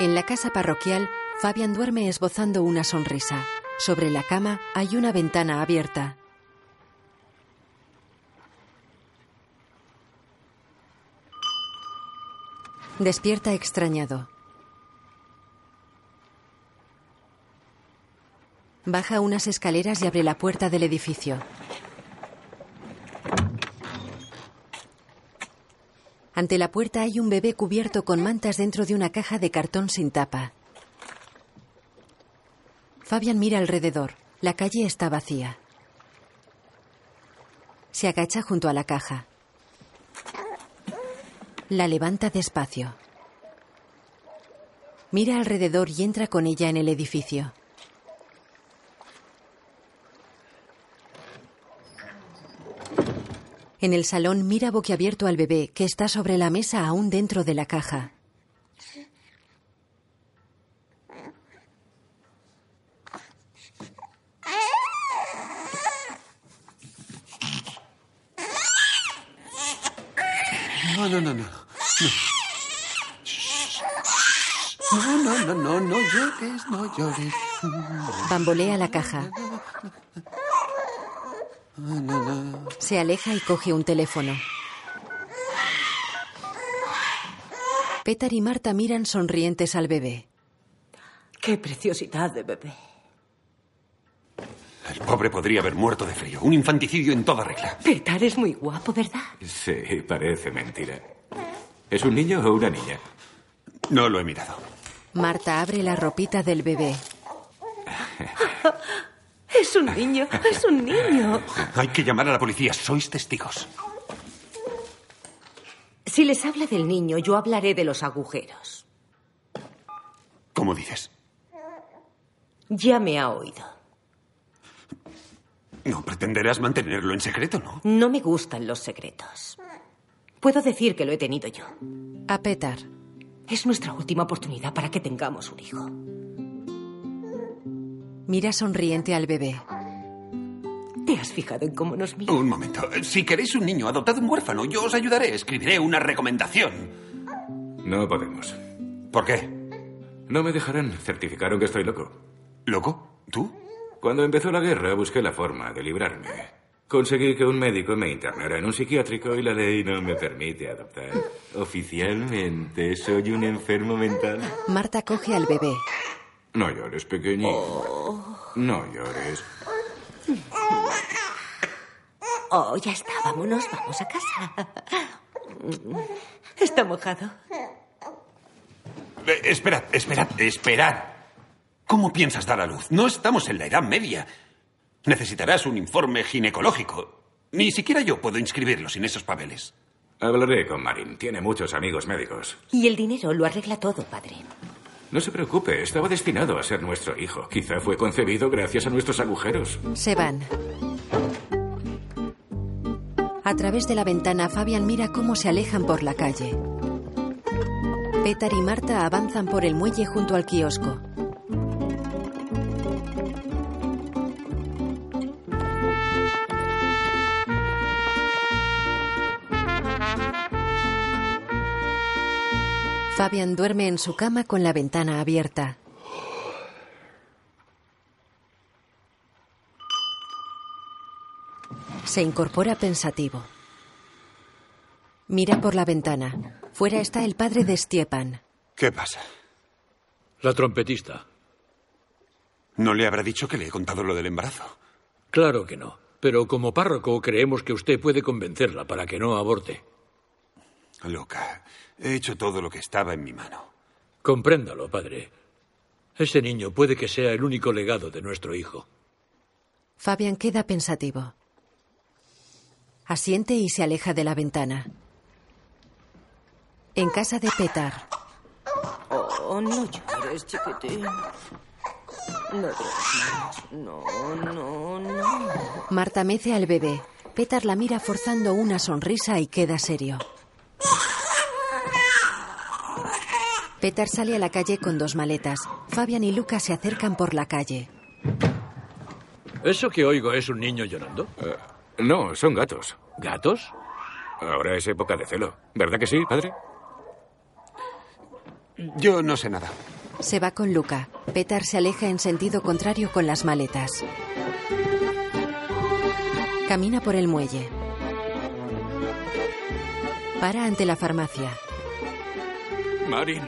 En la casa parroquial, Fabian duerme esbozando una sonrisa. Sobre la cama hay una ventana abierta. Despierta extrañado. Baja unas escaleras y abre la puerta del edificio. Ante la puerta hay un bebé cubierto con mantas dentro de una caja de cartón sin tapa. Fabian mira alrededor. La calle está vacía. Se agacha junto a la caja. La levanta despacio. Mira alrededor y entra con ella en el edificio. En el salón mira boquiabierto al bebé que está sobre la mesa aún dentro de la caja. No, no, no, no. No, no, no, no, no llores, no llores. Bambolea la caja. Se aleja y coge un teléfono. Petar y Marta miran sonrientes al bebé. Qué preciosidad de bebé. El pobre podría haber muerto de frío. Un infanticidio en toda regla. Petar es muy guapo, ¿verdad? Sí, parece mentira. ¿Es un niño o una niña? No lo he mirado. Marta abre la ropita del bebé. Es un niño, es un niño. Hay que llamar a la policía. Sois testigos. Si les habla del niño, yo hablaré de los agujeros. ¿Cómo dices? Ya me ha oído. No pretenderás mantenerlo en secreto, ¿no? No me gustan los secretos. Puedo decir que lo he tenido yo. A Petar. Es nuestra última oportunidad para que tengamos un hijo. Mira sonriente al bebé. ¿Te has fijado en cómo nos mira? Un momento. Si queréis un niño, adoptad un huérfano. Yo os ayudaré. Escribiré una recomendación. No podemos. ¿Por qué? No me dejarán. Certificaron que estoy loco. ¿Loco? ¿Tú? Cuando empezó la guerra busqué la forma de librarme. Conseguí que un médico me internara en un psiquiátrico y la ley no me permite adoptar. Oficialmente soy un enfermo mental. Marta coge al bebé. No llores, pequeñito. No llores. Oh, ya está. Vámonos, vamos a casa. Está mojado. Eh, esperad, esperad, esperad. ¿Cómo piensas dar a luz? No estamos en la Edad Media. Necesitarás un informe ginecológico. Ni siquiera yo puedo inscribirlo sin esos papeles. Hablaré con Marin. Tiene muchos amigos médicos. Y el dinero lo arregla todo, padre. No se preocupe, estaba destinado a ser nuestro hijo. Quizá fue concebido gracias a nuestros agujeros. Se van. A través de la ventana, Fabian mira cómo se alejan por la calle. Petar y Marta avanzan por el muelle junto al kiosco. Fabian duerme en su cama con la ventana abierta. Se incorpora pensativo. Mira por la ventana. Fuera está el padre de Stiepan. ¿Qué pasa? La trompetista. ¿No le habrá dicho que le he contado lo del embarazo? Claro que no. Pero como párroco creemos que usted puede convencerla para que no aborte. Loca, he hecho todo lo que estaba en mi mano. Compréndalo, padre. Ese niño puede que sea el único legado de nuestro hijo. Fabian queda pensativo. Asiente y se aleja de la ventana. En casa de Petar. Oh, no llores, chiquitín. No llores más. No, no, no. Marta mece al bebé. Petar la mira forzando una sonrisa y queda serio. Petar sale a la calle con dos maletas. Fabian y Lucas se acercan por la calle. ¿Eso que oigo es un niño llorando? Eh, no, son gatos. ¿Gatos? Ahora es época de celo. ¿Verdad que sí, padre? Yo no sé nada. Se va con Luca. Petar se aleja en sentido contrario con las maletas. Camina por el muelle. Para ante la farmacia. Marin.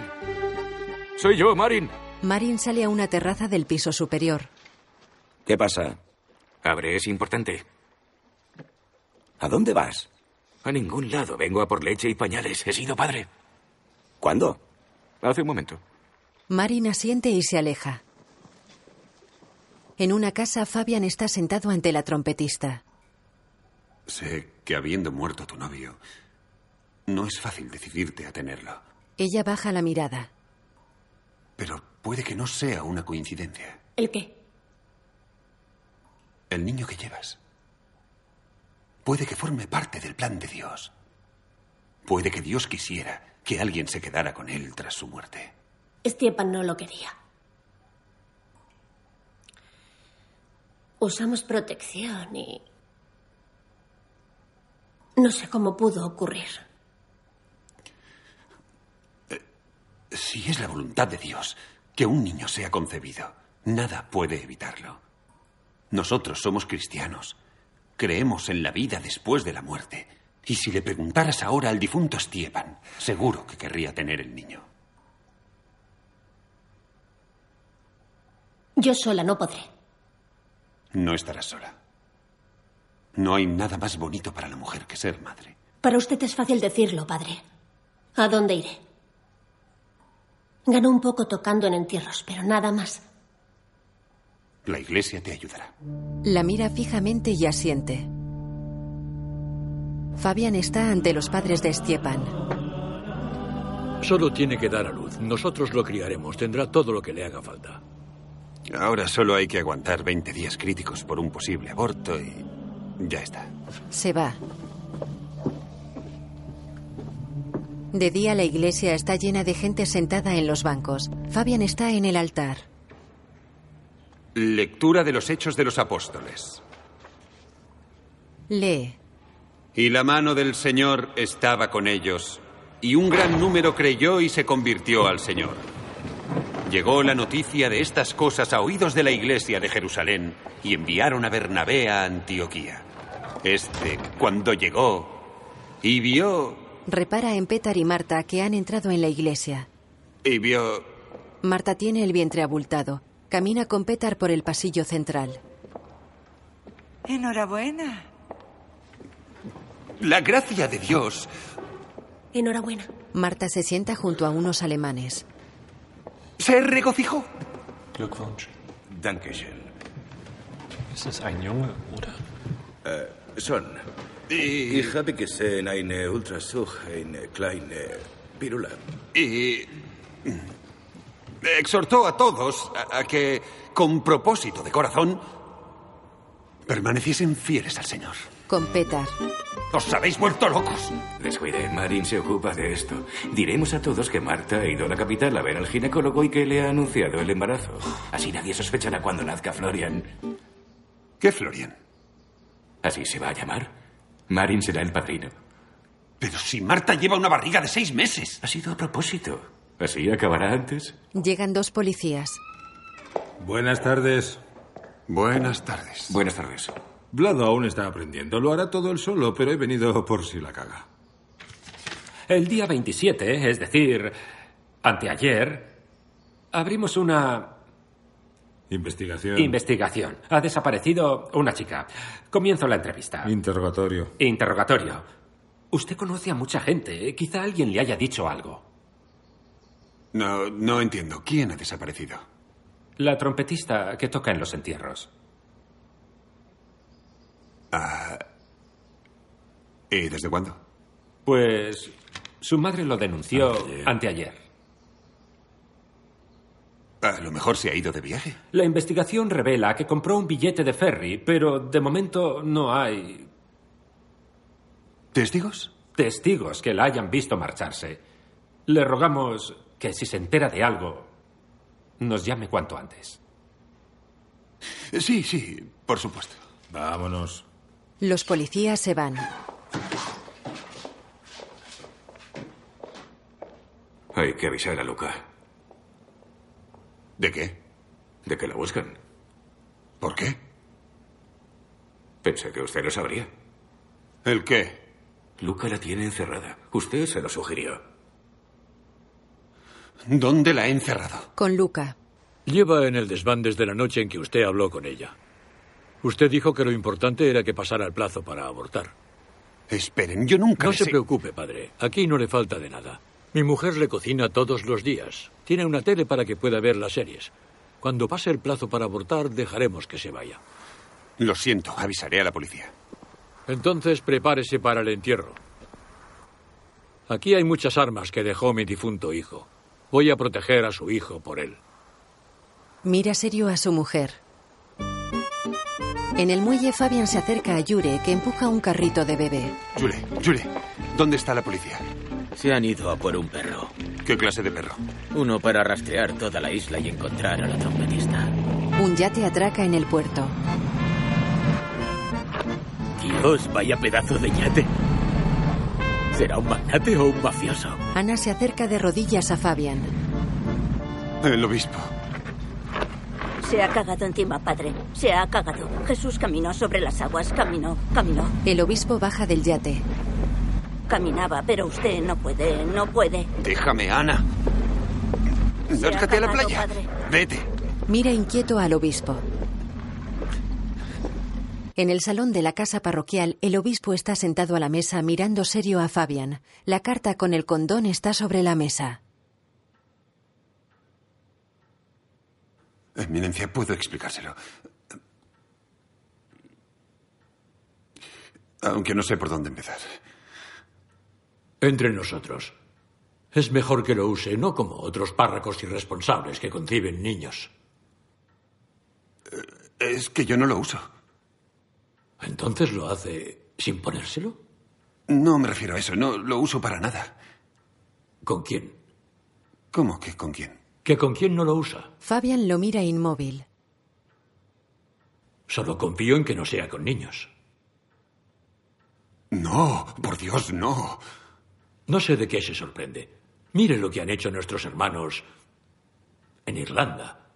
Soy yo, Marin. Marin sale a una terraza del piso superior. ¿Qué pasa? Abre, es importante. ¿A dónde vas? A ningún lado. Vengo a por leche y pañales. He sido padre. ¿Cuándo? Hace un momento. Marin asiente y se aleja. En una casa, Fabian está sentado ante la trompetista. Sé que habiendo muerto tu novio, no es fácil decidirte a tenerlo. Ella baja la mirada. Pero puede que no sea una coincidencia. ¿El qué? El niño que llevas. Puede que forme parte del plan de Dios. Puede que Dios quisiera que alguien se quedara con él tras su muerte. Stiepan no lo quería. Usamos protección y... No sé cómo pudo ocurrir. Si es la voluntad de Dios que un niño sea concebido, nada puede evitarlo. Nosotros somos cristianos. Creemos en la vida después de la muerte. Y si le preguntaras ahora al difunto Stiepan, seguro que querría tener el niño. Yo sola no podré. No estarás sola. No hay nada más bonito para la mujer que ser madre. Para usted es fácil decirlo, padre. ¿A dónde iré? Gano un poco tocando en entierros, pero nada más. La iglesia te ayudará. La mira fijamente y asiente. Fabian está ante los padres de Stiepan. Solo tiene que dar a luz. Nosotros lo criaremos. Tendrá todo lo que le haga falta. Ahora solo hay que aguantar 20 días críticos por un posible aborto y ya está. Se va. De día la iglesia está llena de gente sentada en los bancos. Fabian está en el altar. Lectura de los Hechos de los Apóstoles. Lee. Y la mano del Señor estaba con ellos, y un gran número creyó y se convirtió al Señor. Llegó la noticia de estas cosas a oídos de la iglesia de Jerusalén y enviaron a Bernabé a Antioquía. Este, cuando llegó y vio Repara en Petar y Marta que han entrado en la iglesia. y vio Marta tiene el vientre abultado. Camina con Petar por el pasillo central. Enhorabuena. la gracia de Dios. Enhorabuena. Marta se sienta junto a unos alemanes. Se regocijó. Glückwunsch. Dankeschön. Ist es ein Junge oder? Äh, son. Ich habe gesehen eine Ultrasuch, eine kleine Pirula. Y exhortó a todos a, a que, con propósito de corazón, permaneciesen fieles al Señor. Con Petar. ¡Os habéis vuelto locos! Descuide, Marin se ocupa de esto. Diremos a todos que Marta ha ido a la capital a ver al ginecólogo y que le ha anunciado el embarazo. Así nadie sospechará cuando nazca Florian. ¿Qué Florian? Así se va a llamar. Marin será el padrino. Pero si Marta lleva una barriga de seis meses. Ha sido a propósito. ¿Así acabará antes? Llegan dos policías. Buenas tardes. Buenas tardes. Buenas tardes. Vlado aún está aprendiendo. Lo hará todo él solo, pero he venido por si la caga. El día 27, es decir, anteayer, abrimos una Investigación. investigación. Ha desaparecido una chica. Comienzo la entrevista. Interrogatorio. Interrogatorio. Usted conoce a mucha gente. Quizá alguien le haya dicho algo. No, no entiendo. ¿Quién ha desaparecido? La trompetista que toca en los entierros. Ah, ¿Y desde cuándo? Pues su madre lo denunció anteayer. A lo mejor se ha ido de viaje. La investigación revela que compró un billete de ferry, pero de momento no hay ¿Testigos? testigos que la hayan visto marcharse. Le rogamos que si se entera de algo, nos llame cuanto antes. Sí, sí, por supuesto. Vámonos. Los policías se van. Hay que avisar a Luca. ¿De qué? De que la buscan. ¿Por qué? Pensé que usted lo sabría. ¿El qué? Luca la tiene encerrada. Usted se lo sugirió. ¿Dónde la he encerrado? Con Luca. Lleva en el desván desde la noche en que usted habló con ella. Usted dijo que lo importante era que pasara el plazo para abortar. Esperen, yo nunca No les se preocupe, padre. Aquí no le falta de nada. Mi mujer le cocina todos los días. Tiene una tele para que pueda ver las series. Cuando pase el plazo para abortar, dejaremos que se vaya. Lo siento, avisaré a la policía. Entonces prepárese para el entierro. Aquí hay muchas armas que dejó mi difunto hijo. Voy a proteger a su hijo por él. Mira serio a su mujer. En el muelle, Fabian se acerca a Yure, que empuja un carrito de bebé. Jule, Jule, ¿dónde está la policía? Se han ido a por un perro. ¿Qué clase de perro? Uno para rastrear toda la isla y encontrar a la trompetista. Un yate atraca en el puerto. Dios, vaya pedazo de yate. ¿Será un magnate o un mafioso? Ana se acerca de rodillas a Fabian. El obispo. Se ha cagado encima, padre. Se ha cagado. Jesús caminó sobre las aguas. Caminó, caminó. El obispo baja del yate. Caminaba, pero usted no puede, no puede. Déjame, Ana. Se a la playa. padre. Vete. Mira inquieto al obispo. En el salón de la casa parroquial, el obispo está sentado a la mesa mirando serio a Fabian. La carta con el condón está sobre la mesa. Eminencia, puedo explicárselo. Aunque no sé por dónde empezar. Entre nosotros. Es mejor que lo use, no como otros párracos irresponsables que conciben niños. Es que yo no lo uso. ¿Entonces lo hace sin ponérselo? No me refiero a eso. No lo uso para nada. ¿Con quién? ¿Cómo que con quién? ¿Que con quién no lo usa? Fabian lo mira inmóvil. Solo confío en que no sea con niños. No, por Dios, no. No sé de qué se sorprende. Mire lo que han hecho nuestros hermanos en Irlanda,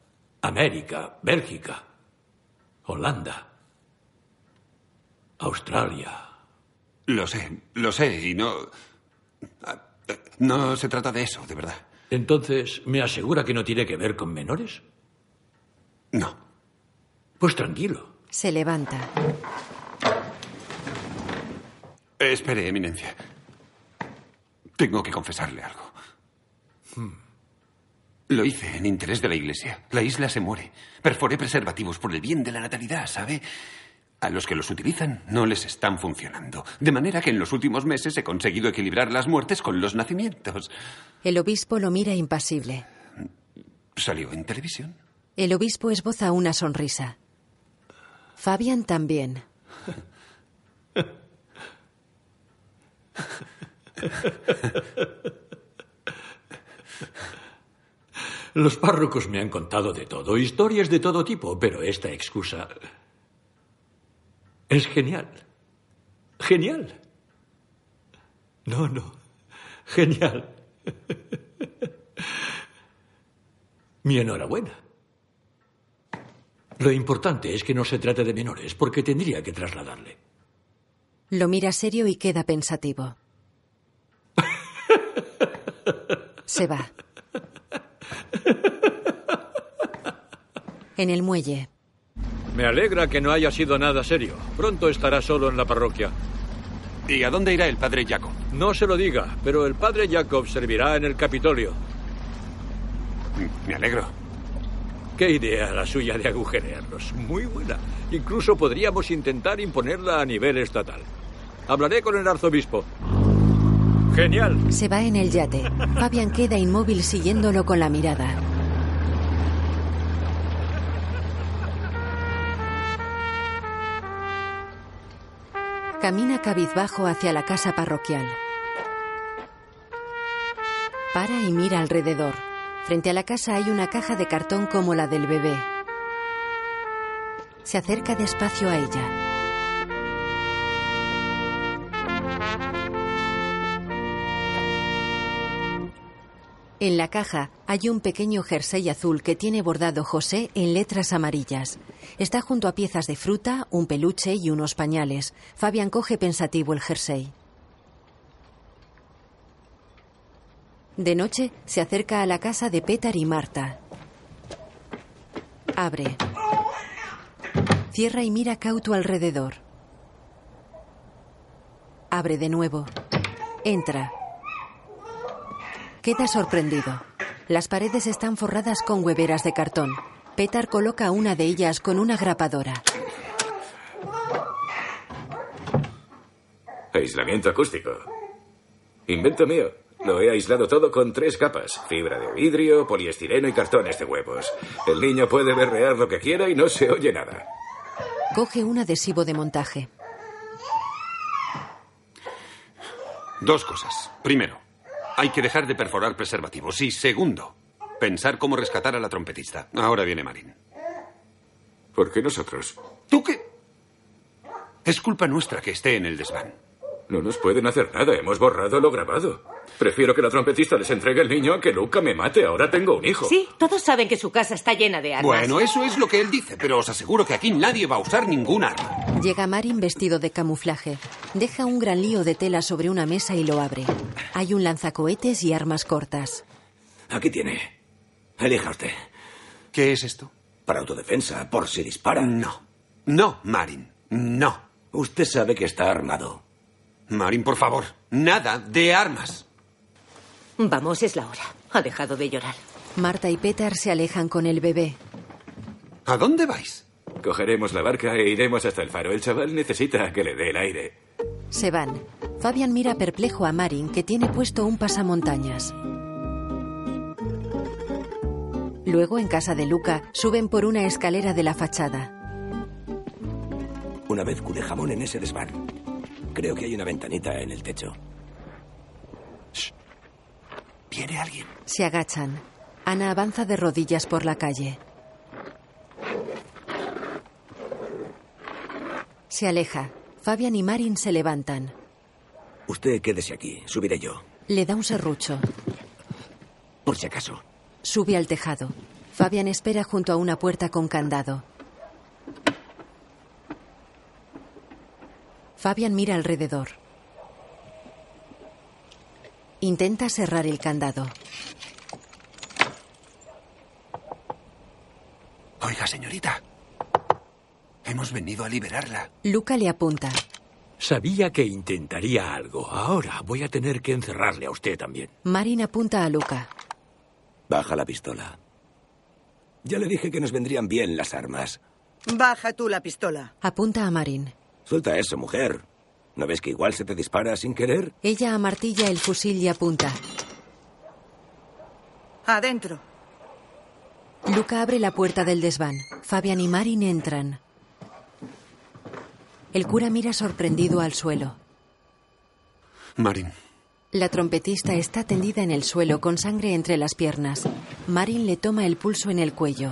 América, Bélgica, Holanda, Australia. Lo sé, lo sé, y no. No se trata de eso, de verdad. Entonces, ¿me asegura que no tiene que ver con menores? No. Pues tranquilo. Se levanta. Espere, Eminencia. Tengo que confesarle algo. Lo hice en interés de la Iglesia. La isla se muere. Perforé preservativos por el bien de la natalidad, ¿sabe? A los que los utilizan no les están funcionando. De manera que en los últimos meses he conseguido equilibrar las muertes con los nacimientos. El obispo lo mira impasible. ¿Salió en televisión? El obispo esboza una sonrisa. Fabian también. Los párrocos me han contado de todo, historias de todo tipo, pero esta excusa es genial. Genial. No, no. Genial. Mi enhorabuena. Lo importante es que no se trate de menores, porque tendría que trasladarle. Lo mira serio y queda pensativo. Se va. En el muelle. Me alegra que no haya sido nada serio. Pronto estará solo en la parroquia. ¿Y a dónde irá el padre Jacob? No se lo diga, pero el padre Jacob servirá en el Capitolio. Me alegro. Qué idea la suya de agujerearlos. Muy buena. Incluso podríamos intentar imponerla a nivel estatal. Hablaré con el arzobispo. Genial. Se va en el yate. Fabian queda inmóvil siguiéndolo con la mirada. Camina cabizbajo hacia la casa parroquial. Para y mira alrededor. Frente a la casa hay una caja de cartón como la del bebé. Se acerca despacio a ella. En la caja hay un pequeño jersey azul que tiene bordado José en letras amarillas. Está junto a piezas de fruta, un peluche y unos pañales. Fabián coge pensativo el jersey. De noche se acerca a la casa de Petar y Marta. Abre. Cierra y mira cauto alrededor. Abre de nuevo. Entra. Queda sorprendido. Las paredes están forradas con hueveras de cartón. Petar coloca una de ellas con una grapadora. Aislamiento acústico. Invento mío. Lo he aislado todo con tres capas. Fibra de vidrio, poliestireno y cartones de huevos. El niño puede berrear lo que quiera y no se oye nada. Coge un adhesivo de montaje. Dos cosas. Primero, hay que dejar de perforar preservativos. Y segundo, pensar cómo rescatar a la trompetista. Ahora viene Marín. ¿Por qué nosotros? ¿Tú qué? Es culpa nuestra que esté en el desván. No nos pueden hacer nada. Hemos borrado lo grabado. Prefiero que la trompetista les entregue el niño a que Luca me mate. Ahora tengo un hijo. Sí, todos saben que su casa está llena de armas. Bueno, eso es lo que él dice, pero os aseguro que aquí nadie va a usar ningún arma. Llega Marin vestido de camuflaje. Deja un gran lío de tela sobre una mesa y lo abre. Hay un lanzacohetes y armas cortas. Aquí tiene. Elija usted. ¿Qué es esto? Para autodefensa, por si dispara. No. No, Marin. No. Usted sabe que está armado. Marin, por favor. Nada de armas. Vamos, es la hora. Ha dejado de llorar. Marta y Petar se alejan con el bebé. ¿A dónde vais? Cogeremos la barca e iremos hasta el faro. El chaval necesita que le dé el aire. Se van. Fabian mira perplejo a Marin, que tiene puesto un pasamontañas. Luego, en casa de Luca, suben por una escalera de la fachada. Una vez culé jamón en ese desván. Creo que hay una ventanita en el techo. Shh. ¿Viene alguien? Se agachan. Ana avanza de rodillas por la calle. Se aleja. Fabian y Marin se levantan. Usted quédese aquí. Subiré yo. Le da un serrucho. Por si acaso. Sube al tejado. Fabian espera junto a una puerta con candado. Fabian mira alrededor. Intenta cerrar el candado. Oiga, señorita. Hemos venido a liberarla. Luca le apunta. Sabía que intentaría algo. Ahora voy a tener que encerrarle a usted también. Marin apunta a Luca. Baja la pistola. Ya le dije que nos vendrían bien las armas. Baja tú la pistola. Apunta a Marin. Suelta eso, mujer. ¿No ves que igual se te dispara sin querer? Ella amartilla el fusil y apunta. Adentro. Luca abre la puerta del desván. Fabian y Marin entran. El cura mira sorprendido al suelo. Marin. La trompetista está tendida en el suelo con sangre entre las piernas. Marin le toma el pulso en el cuello.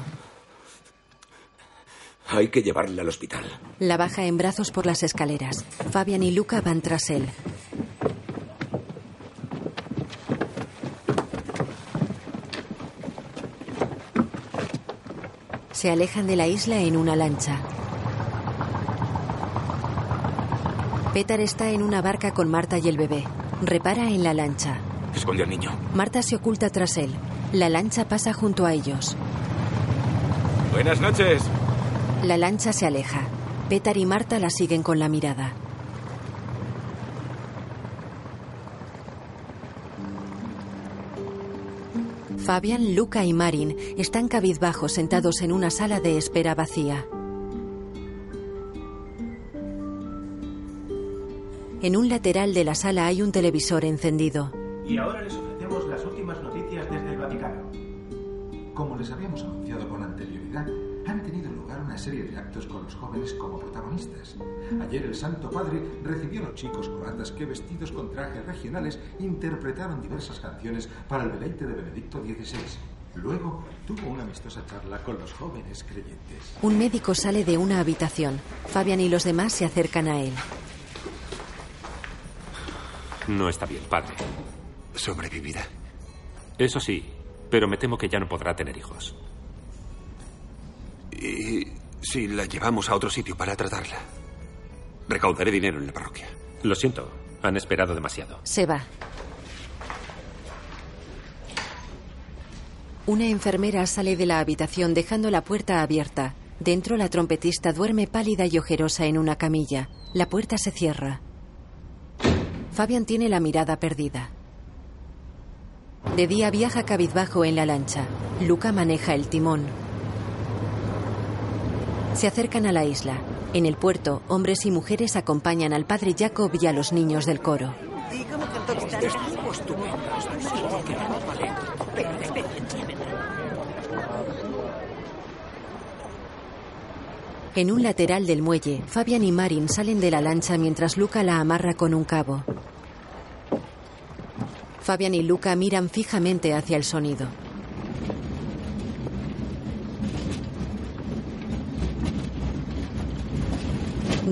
Hay que llevarla al hospital. La baja en brazos por las escaleras. Fabian y Luca van tras él. Se alejan de la isla en una lancha. Petar está en una barca con Marta y el bebé. Repara en la lancha. Esconde al niño. Marta se oculta tras él. La lancha pasa junto a ellos. Buenas noches. La lancha se aleja. Petar y Marta la siguen con la mirada. Fabián, Luca y Marin están cabizbajos sentados en una sala de espera vacía. En un lateral de la sala hay un televisor encendido. Y ahora les ofrecemos las últimas noticias desde el Vaticano. Como les habíamos anunciado con anterioridad, una serie de actos con los jóvenes como protagonistas. Ayer el Santo Padre recibió a los chicos croatas que, vestidos con trajes regionales, interpretaron diversas canciones para el deleite de Benedicto XVI. Luego tuvo una amistosa charla con los jóvenes creyentes. Un médico sale de una habitación. Fabián y los demás se acercan a él. No está bien, padre. ¿Sobrevivirá? Eso sí, pero me temo que ya no podrá tener hijos. ¿Y si la llevamos a otro sitio para tratarla? Recaudaré dinero en la parroquia. Lo siento, han esperado demasiado. Se va. Una enfermera sale de la habitación dejando la puerta abierta. Dentro la trompetista duerme pálida y ojerosa en una camilla. La puerta se cierra. Fabián tiene la mirada perdida. De día viaja cabizbajo en la lancha. Luca maneja el timón. Se acercan a la isla. En el puerto, hombres y mujeres acompañan al padre Jacob y a los niños del coro. En un lateral del muelle, Fabian y Marin salen de la lancha mientras Luca la amarra con un cabo. Fabian y Luca miran fijamente hacia el sonido.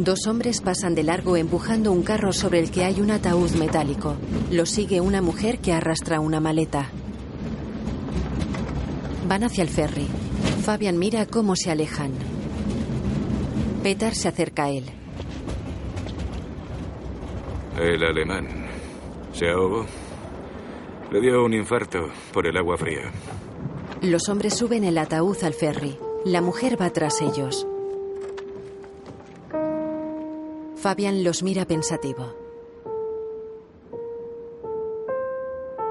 Dos hombres pasan de largo empujando un carro sobre el que hay un ataúd metálico. Lo sigue una mujer que arrastra una maleta. Van hacia el ferry. Fabian mira cómo se alejan. Peter se acerca a él. El alemán se ahogó. Le dio un infarto por el agua fría. Los hombres suben el ataúd al ferry. La mujer va tras ellos. Fabian los mira pensativo.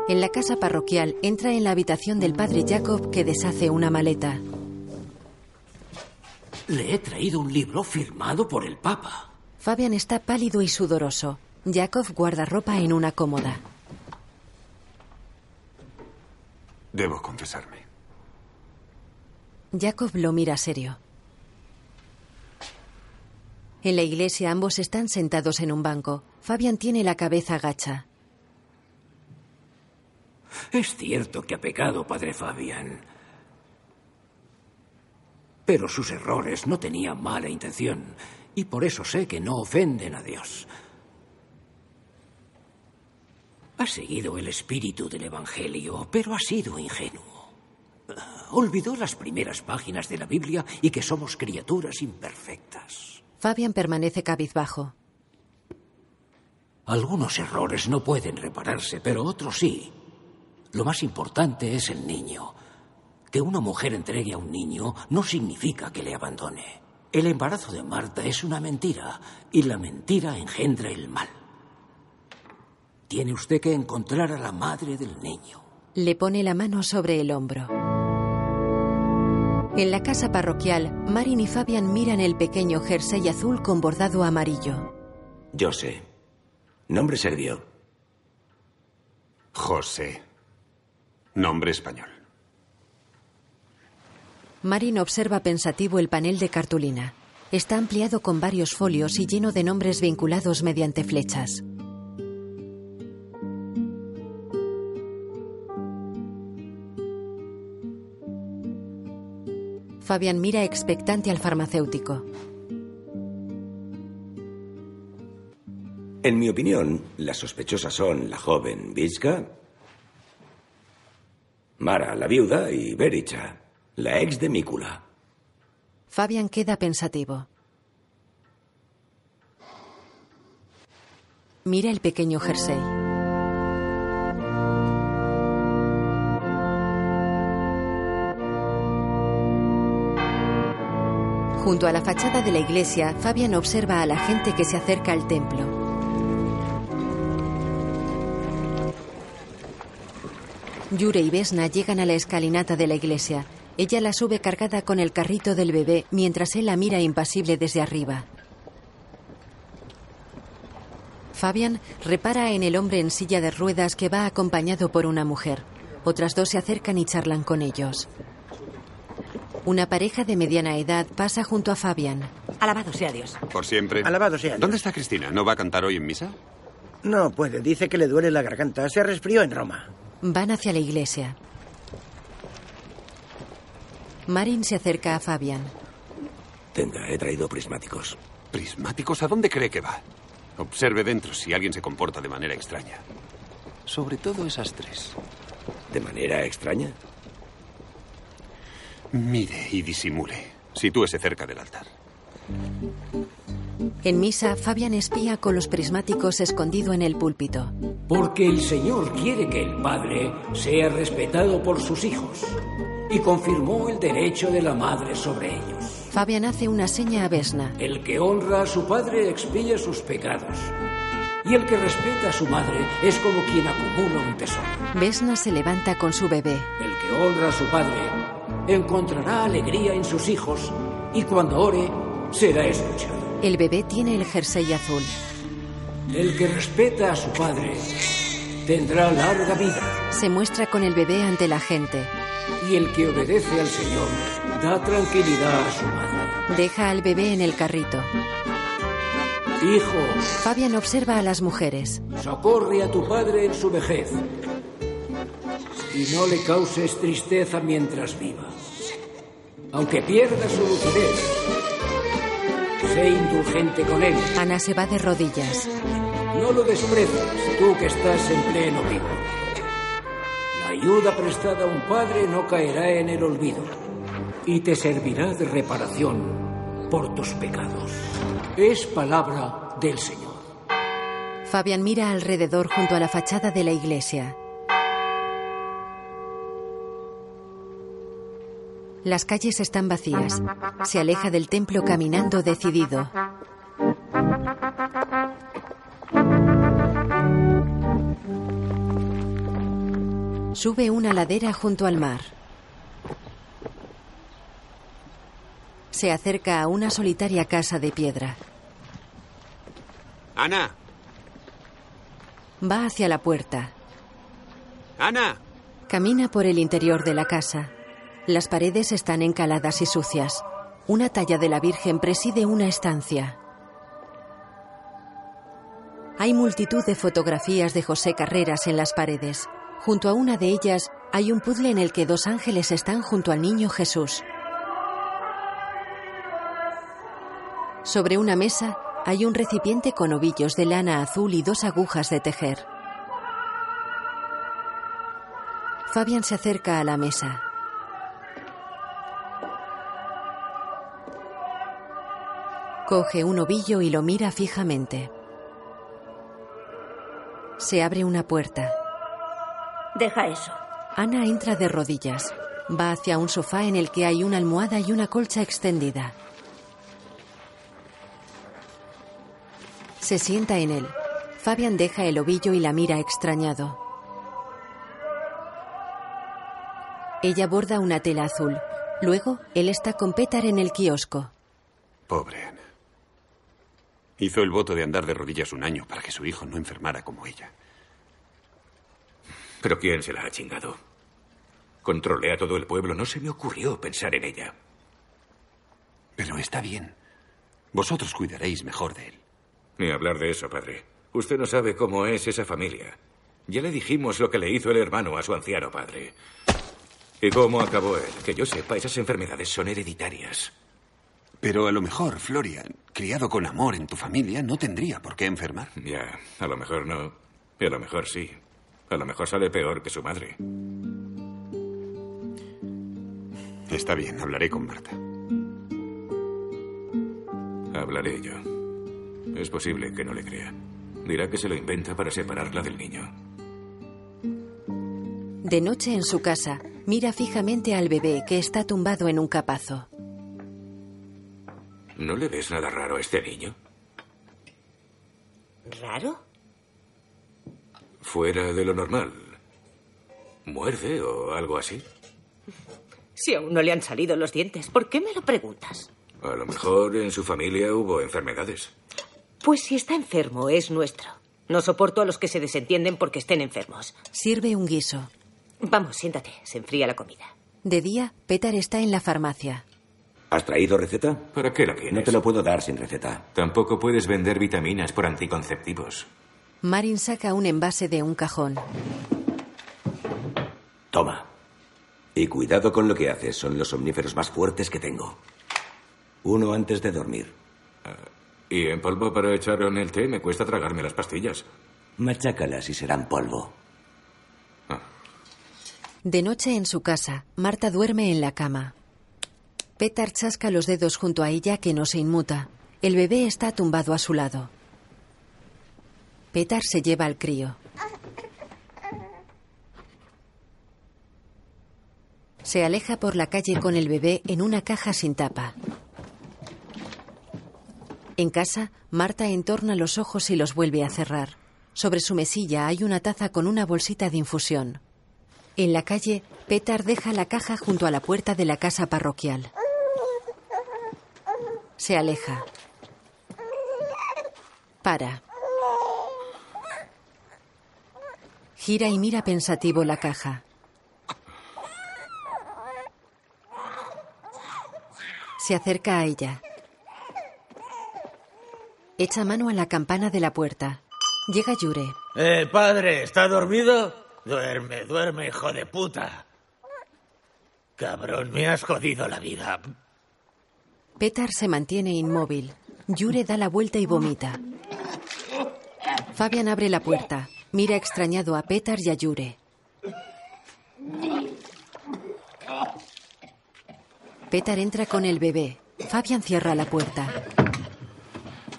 En la casa parroquial entra en la habitación del padre Jacob que deshace una maleta. Le he traído un libro firmado por el Papa. Fabian está pálido y sudoroso. Jacob guarda ropa en una cómoda. Debo confesarme. Jacob lo mira serio. En la iglesia ambos están sentados en un banco. Fabian tiene la cabeza gacha. Es cierto que ha pecado, padre Fabian. Pero sus errores no tenían mala intención. Y por eso sé que no ofenden a Dios. Ha seguido el espíritu del Evangelio, pero ha sido ingenuo. Olvidó las primeras páginas de la Biblia y que somos criaturas imperfectas. Fabian permanece cabizbajo. Algunos errores no pueden repararse, pero otros sí. Lo más importante es el niño. Que una mujer entregue a un niño no significa que le abandone. El embarazo de Marta es una mentira y la mentira engendra el mal. Tiene usted que encontrar a la madre del niño. Le pone la mano sobre el hombro. En la casa parroquial, Marin y Fabian miran el pequeño jersey azul con bordado amarillo. Yo sé. Nombre serbio. José. Nombre español. Marin observa pensativo el panel de cartulina. Está ampliado con varios folios y lleno de nombres vinculados mediante flechas. Fabian mira expectante al farmacéutico. En mi opinión, las sospechosas son la joven Vizca, Mara, la viuda, y Bericha, la ex de Mícula. Fabian queda pensativo. Mira el pequeño jersey. Junto a la fachada de la iglesia, Fabian observa a la gente que se acerca al templo. Yure y Vesna llegan a la escalinata de la iglesia. Ella la sube cargada con el carrito del bebé mientras él la mira impasible desde arriba. Fabian repara en el hombre en silla de ruedas que va acompañado por una mujer. Otras dos se acercan y charlan con ellos. Una pareja de mediana edad pasa junto a Fabian. Alabado sea Dios. Por siempre. Alabado sea Dios. ¿Dónde está Cristina? ¿No va a cantar hoy en misa? No puede, dice que le duele la garganta. Se resfrió en Roma. Van hacia la iglesia. Marin se acerca a Fabian. Tenga, he traído prismáticos. ¿Prismáticos? ¿A dónde cree que va? Observe dentro si alguien se comporta de manera extraña. Sobre todo esas tres. ¿De manera extraña? Mire y disimule. Sitúese cerca del altar. En misa, Fabian espía con los prismáticos escondido en el púlpito. Porque el Señor quiere que el padre sea respetado por sus hijos y confirmó el derecho de la madre sobre ellos. Fabian hace una seña a Vesna. El que honra a su padre expía sus pecados. Y el que respeta a su madre es como quien acumula un tesoro. Vesna se levanta con su bebé. El que honra a su padre encontrará alegría en sus hijos y cuando ore será escuchado. El bebé tiene el jersey azul. El que respeta a su padre tendrá larga vida. Se muestra con el bebé ante la gente. Y el que obedece al Señor da tranquilidad a su madre. Deja al bebé en el carrito. Hijo, Fabian observa a las mujeres. socorre a tu padre en su vejez y no le causes tristeza mientras viva. Aunque pierda su lucidez, sé indulgente con él. Ana se va de rodillas. No lo desprecies, tú que estás en pleno vigor. La ayuda prestada a un padre no caerá en el olvido y te servirá de reparación por tus pecados. Es palabra del Señor. Fabian mira alrededor junto a la fachada de la iglesia. Las calles están vacías. Se aleja del templo caminando decidido. Sube una ladera junto al mar. Se acerca a una solitaria casa de piedra. Ana, Va hacia la puerta. Ana. Camina por el interior de la casa. Las paredes están encaladas y sucias. Una talla de la Virgen preside una estancia. Hay multitud de fotografías de José Carreras en las paredes. Junto a una de ellas hay un puzzle en el que dos ángeles están junto al niño Jesús. Sobre una mesa hay un recipiente con ovillos de lana azul y dos agujas de tejer. Fabian se acerca a la mesa. Coge un ovillo y lo mira fijamente. Se abre una puerta. Deja eso. Ana entra de rodillas. Va hacia un sofá en el que hay una almohada y una colcha extendida. Se sienta en él. Fabian deja el ovillo y la mira extrañado. Ella borda una tela azul. Luego, él está con Petar en el kiosco. Pobre Ana. Hizo el voto de andar de rodillas un año para que su hijo no enfermara como ella. ¿Pero quién se la ha chingado? Controlé a todo el pueblo. No se me ocurrió pensar en ella. Pero está bien. Vosotros cuidaréis mejor de él. Ni hablar de eso, padre. Usted no sabe cómo es esa familia. Ya le dijimos lo que le hizo el hermano a su anciano padre. ¿Y cómo acabó él? Que yo sepa, esas enfermedades son hereditarias. Pero a lo mejor, Florian, criado con amor en tu familia, no tendría por qué enfermar. Ya, a lo mejor no. Y a lo mejor sí. A lo mejor sale peor que su madre. Está bien, hablaré con Marta. Hablaré yo. Es posible que no le crea. Dirá que se lo inventa para separarla del niño. De noche en su casa, mira fijamente al bebé que está tumbado en un capazo. ¿No le ves nada raro a este niño? ¿Raro? Fuera de lo normal. ¿Muerde o algo así? Si aún no le han salido los dientes, ¿por qué me lo preguntas? A lo mejor en su familia hubo enfermedades. Pues si está enfermo, es nuestro. No soporto a los que se desentienden porque estén enfermos. Sirve un guiso. Vamos, siéntate. Se enfría la comida. De día, Petar está en la farmacia. ¿Has traído receta? ¿Para qué la quieres? No te lo puedo dar sin receta. Tampoco puedes vender vitaminas por anticonceptivos. Marin saca un envase de un cajón. Toma. Y cuidado con lo que haces. Son los omníferos más fuertes que tengo. Uno antes de dormir. Ah, y en polvo para echar en el té me cuesta tragarme las pastillas. Machácalas y serán polvo. Ah. De noche en su casa, Marta duerme en la cama. Petar chasca los dedos junto a ella que no se inmuta. El bebé está tumbado a su lado. Petar se lleva al crío. Se aleja por la calle con el bebé en una caja sin tapa. En casa, Marta entorna los ojos y los vuelve a cerrar. Sobre su mesilla hay una taza con una bolsita de infusión. En la calle, Petar deja la caja junto a la puerta de la casa parroquial. Se aleja. Para. Gira y mira pensativo la caja. Se acerca a ella. Echa mano a la campana de la puerta. Llega Yure. Eh, padre, ¿está dormido? Duerme, duerme, hijo de puta. Cabrón, me has jodido la vida. Petar se mantiene inmóvil. Yure da la vuelta y vomita. Fabian abre la puerta. Mira extrañado a Petar y a Yure. Petar entra con el bebé. Fabian cierra la puerta.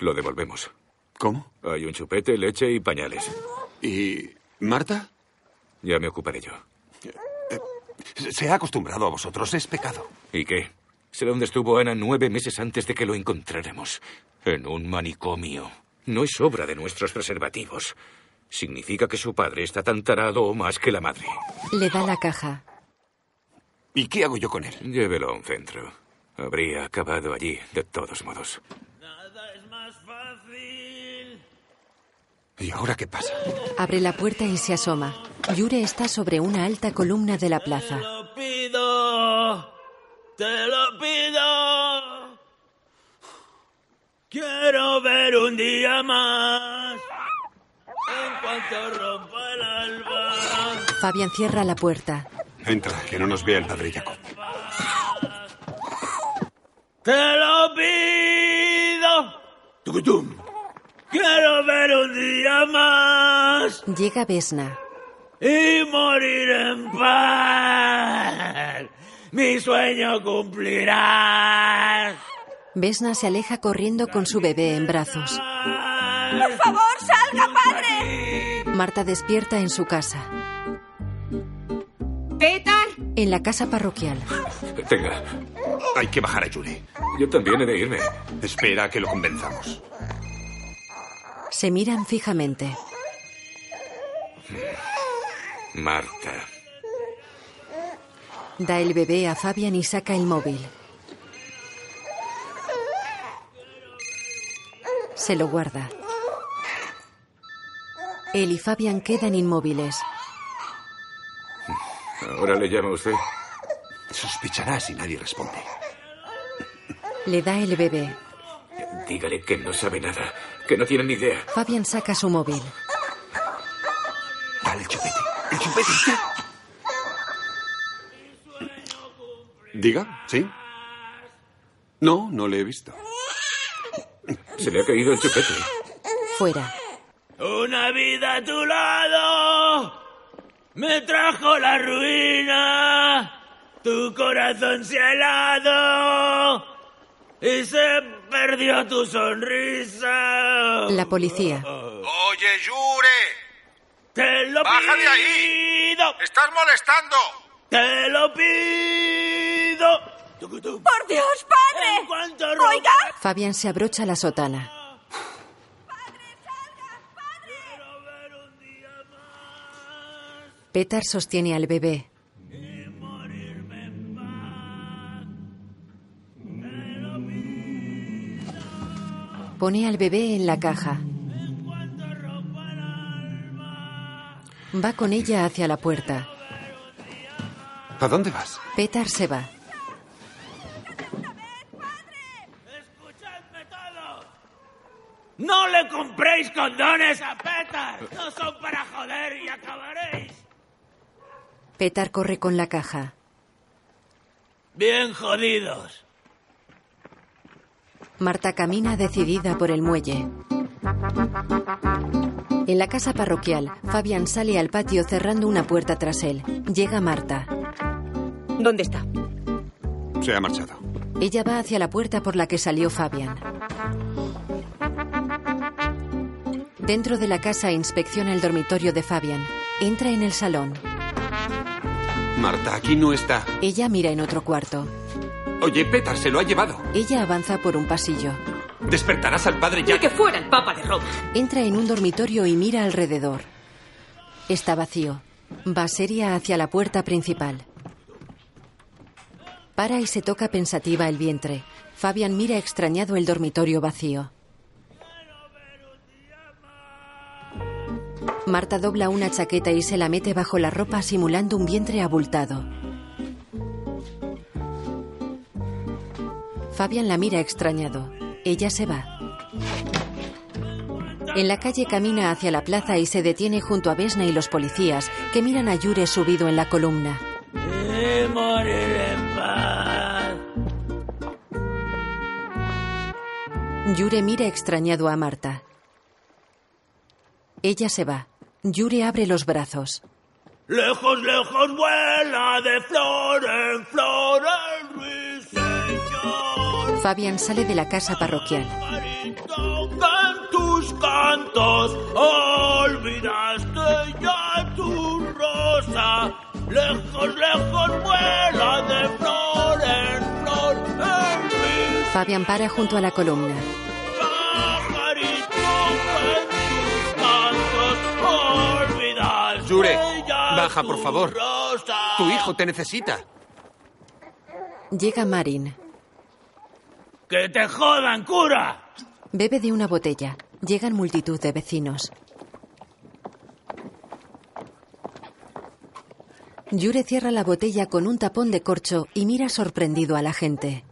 Lo devolvemos. ¿Cómo? Hay un chupete, leche y pañales. ¿Y Marta? Ya me ocuparé yo. Se ha acostumbrado a vosotros, es pecado. ¿Y qué? Sé dónde estuvo Ana nueve meses antes de que lo encontráramos. En un manicomio. No es obra de nuestros preservativos. Significa que su padre está tan tarado o más que la madre. Le da la caja. ¿Y qué hago yo con él? Llévelo a un centro. Habría acabado allí, de todos modos. ¿Y ahora qué pasa? Abre la puerta y se asoma. Yure está sobre una alta columna de la plaza. Te lo pido. Te lo pido. Quiero ver un día más. En cuanto rompa el alba. Fabian cierra la puerta. Entra, que no nos vea el padre Jacob. Te lo pido. Tucutum. Quiero ver un día más. Llega Vesna. Y morir en paz. Mi sueño cumplirá. Vesna se aleja corriendo con su bebé en brazos. ¡Por favor, salga, padre! Marta despierta en su casa. ¿Petar? En la casa parroquial. Tenga. Hay que bajar a Yuri. Yo también he de irme. Espera a que lo convenzamos. Se miran fijamente. Marta. Da el bebé a Fabian y saca el móvil. Se lo guarda. Él y Fabian quedan inmóviles. ¿Ahora le llama usted? Sospechará si nadie responde. Le da el bebé. Dígale que no sabe nada, que no tiene ni idea. Fabian saca su móvil. Dale el chupete. El chupete. Diga, ¿sí? No, no le he visto. Se le ha caído el chupete. Fuera. Una vida a tu lado me trajo la ruina. Tu corazón se ha helado y se perdió tu sonrisa. La policía. Oye, Yure. Te lo Baja pido. de ahí. Estás molestando. Te lo pido. ¡Por Dios, padre! ¡Oiga! Fabian se abrocha la sotana. Petar sostiene al bebé. Pone al bebé en la caja. Va con ella hacia la puerta. ¿A dónde vas? Petar se va. ¡No le compréis condones a Petar! ¡No son para joder y acabaréis! Petar corre con la caja. Bien jodidos. Marta camina decidida por el muelle. En la casa parroquial, Fabián sale al patio cerrando una puerta tras él. Llega Marta. ¿Dónde está? Se ha marchado. Ella va hacia la puerta por la que salió Fabián. Dentro de la casa inspecciona el dormitorio de Fabián. Entra en el salón. Marta, aquí no está. Ella mira en otro cuarto. Oye, Petar se lo ha llevado. Ella avanza por un pasillo. Despertarás al padre ya. Ni que fuera el Papa de Roma. Entra en un dormitorio y mira alrededor. Está vacío. Va seria hacia la puerta principal. Para y se toca pensativa el vientre. Fabian mira extrañado el dormitorio vacío. Marta dobla una chaqueta y se la mete bajo la ropa simulando un vientre abultado. Fabian la mira extrañado. Ella se va. En la calle camina hacia la plaza y se detiene junto a Vesna y los policías que miran a Yure subido en la columna. Yure mira extrañado a Marta. Ella se va. Yure abre los brazos. Lejos, lejos vuela de flor en flor el ruiseñor. Fabian sale de la casa parroquial. Tocan tus cantos, olvidaste ya tu rosa. Lejos, lejos vuela de flor en flor el. Fabian para junto a la columna. Yure, baja, por favor. Tu hijo te necesita. Llega Marin. ¡Que te jodan, cura! Bebe de una botella. Llegan multitud de vecinos. Yure cierra la botella con un tapón de corcho y mira sorprendido a la gente.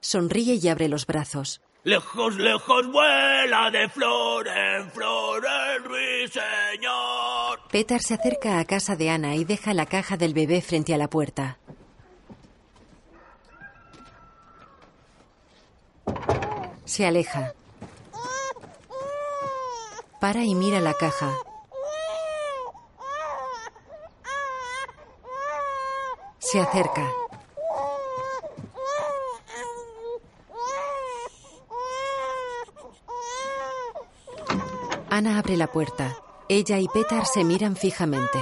Sonríe y abre los brazos. Lejos, lejos vuela de flor en flor el ruiseñor. Peter se acerca a casa de Ana y deja la caja del bebé frente a la puerta. Se aleja. Para y mira la caja. Se acerca. Ana abre la puerta. Ella y Petar se miran fijamente.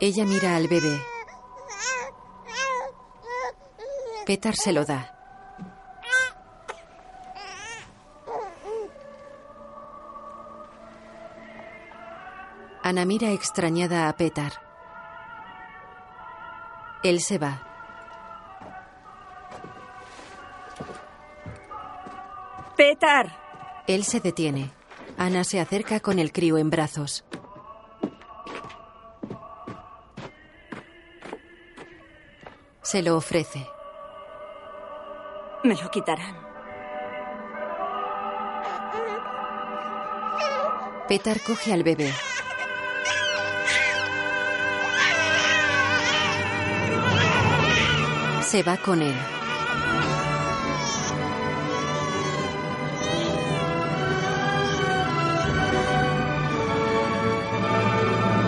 Ella mira al bebé. Petar se lo da. Ana mira extrañada a Petar. Él se va. Petar. Él se detiene. Ana se acerca con el crío en brazos. Se lo ofrece. Me lo quitarán. Petar coge al bebé. Se va con él.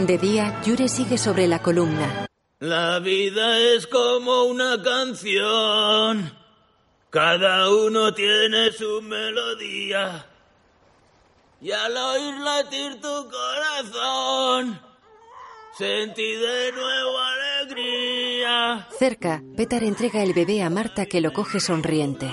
De día, Yure sigue sobre la columna. La vida es como una canción. Cada uno tiene su melodía. Y al oír latir tu corazón, Sentí de nuevo alegría. Cerca, Petar entrega el bebé a Marta que lo coge sonriente.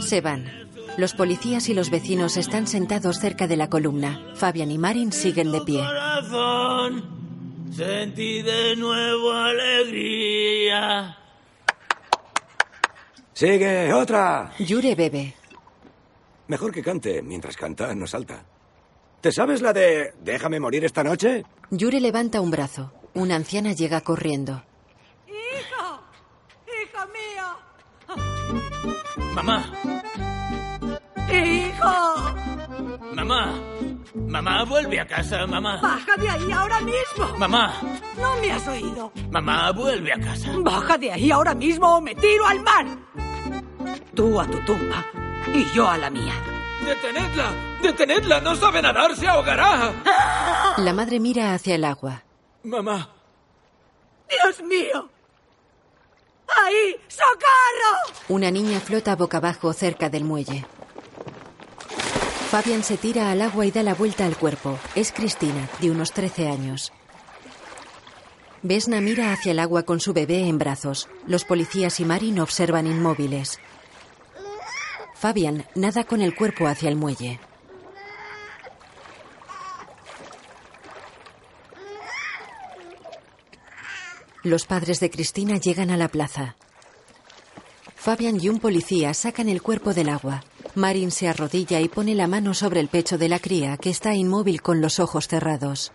Se van. Los policías y los vecinos están sentados cerca de la columna. Fabian y Marin siguen de pie. Corazón, sentí de nuevo alegría. Sigue, otra. Yure bebe. Mejor que cante. Mientras canta, no salta. ¿Te sabes la de Déjame morir esta noche? Yure levanta un brazo. Una anciana llega corriendo. ¡Hijo! ¡Hijo mío! Mamá, ¡Hijo! mamá, mamá, vuelve a casa, mamá. ¡Baja de ahí ahora mismo! Mamá, ¿No me has oído? mamá, vuelve a casa. ¡Baja de ahí ahora mismo o me tiro al mar! Tú a tu tumba y yo a la mía. ¡Detenedla! ¡Detenedla! ¡No sabe nadar! ¡Se ahogará! La madre mira hacia el agua. Mamá, ¡Dios mío! ¡Ahí! ¡Socorro! Una niña flota boca abajo cerca del muelle. Fabian se tira al agua y da la vuelta al cuerpo. Es Cristina, de unos 13 años. Vesna mira hacia el agua con su bebé en brazos. Los policías y Marin observan inmóviles. Fabian nada con el cuerpo hacia el muelle. Los padres de Cristina llegan a la plaza. Fabian y un policía sacan el cuerpo del agua. Marin se arrodilla y pone la mano sobre el pecho de la cría, que está inmóvil con los ojos cerrados.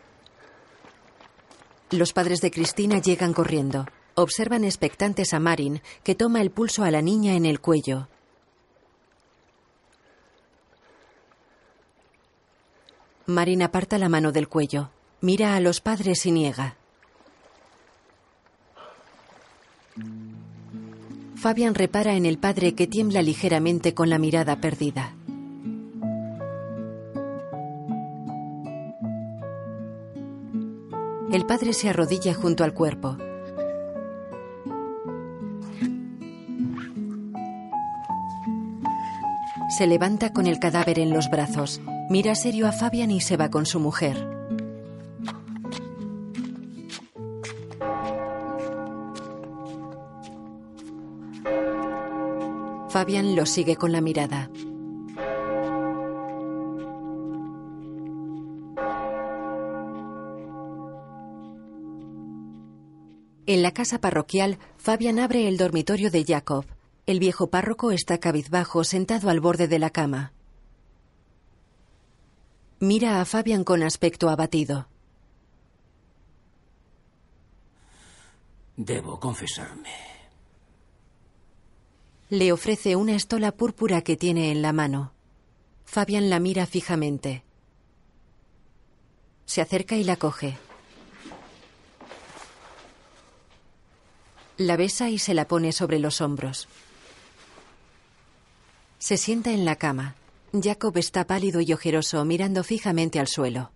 Los padres de Cristina llegan corriendo. Observan expectantes a Marin, que toma el pulso a la niña en el cuello. Marin aparta la mano del cuello. Mira a los padres y niega. Fabian repara en el padre que tiembla ligeramente con la mirada perdida. El padre se arrodilla junto al cuerpo. Se levanta con el cadáver en los brazos. Mira serio a Fabian y se va con su mujer. Fabian lo sigue con la mirada. En la casa parroquial, Fabian abre el dormitorio de Jacob. El viejo párroco está cabizbajo, sentado al borde de la cama. Mira a Fabian con aspecto abatido. Debo confesarme. Le ofrece una estola púrpura que tiene en la mano. Fabian la mira fijamente. Se acerca y la coge. La besa y se la pone sobre los hombros. Se sienta en la cama. Jacob está pálido y ojeroso, mirando fijamente al suelo.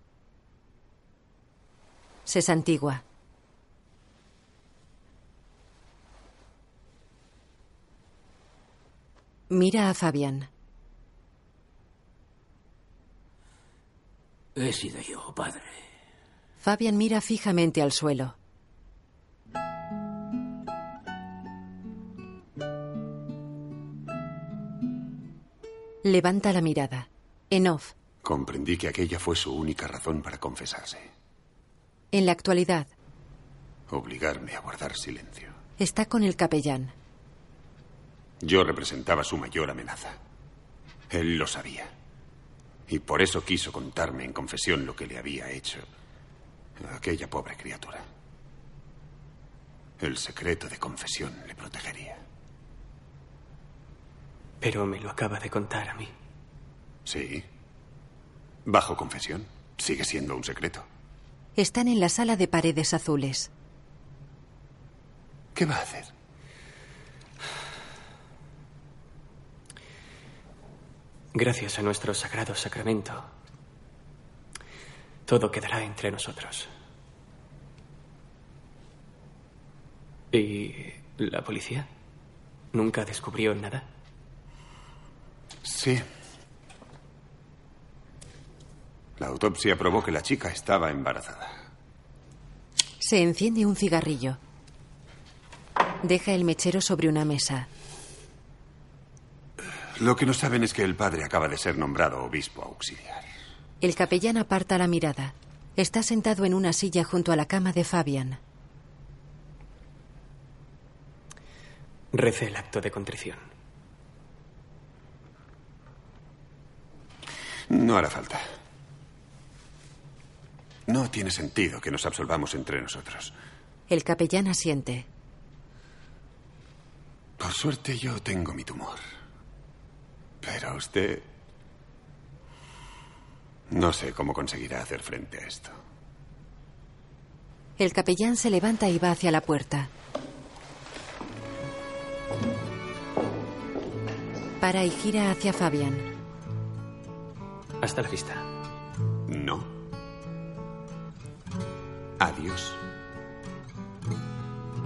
Se santigua. Mira a Fabián. He sido yo, padre. Fabián mira fijamente al suelo. Levanta la mirada. En off, Comprendí que aquella fue su única razón para confesarse. en la actualidad, Obligarme a guardar silencio. está con el capellán. Yo representaba su mayor amenaza. Él lo sabía. Y por eso quiso contarme en confesión lo que le había hecho a aquella pobre criatura. El secreto de confesión le protegería. Pero me lo acaba de contar a mí. Sí. Bajo confesión. Sigue siendo un secreto. Están en la sala de paredes azules. ¿Qué va a hacer? Gracias a nuestro sagrado sacramento, todo quedará entre nosotros. ¿Y la policía? ¿Nunca descubrió nada? Sí. La autopsia probó que la chica estaba embarazada. Se enciende un cigarrillo. Deja el mechero sobre una mesa. Lo que no saben es que el padre acaba de ser nombrado obispo auxiliar. El capellán aparta la mirada. Está sentado en una silla junto a la cama de Fabian. Rece el acto de contrición. No hará falta. No tiene sentido que nos absolvamos entre nosotros. El capellán asiente. Por suerte yo tengo mi tumor. Pero usted... No sé cómo conseguirá hacer frente a esto. El capellán se levanta y va hacia la puerta. Para y gira hacia Fabian. Hasta la vista. No. Adiós.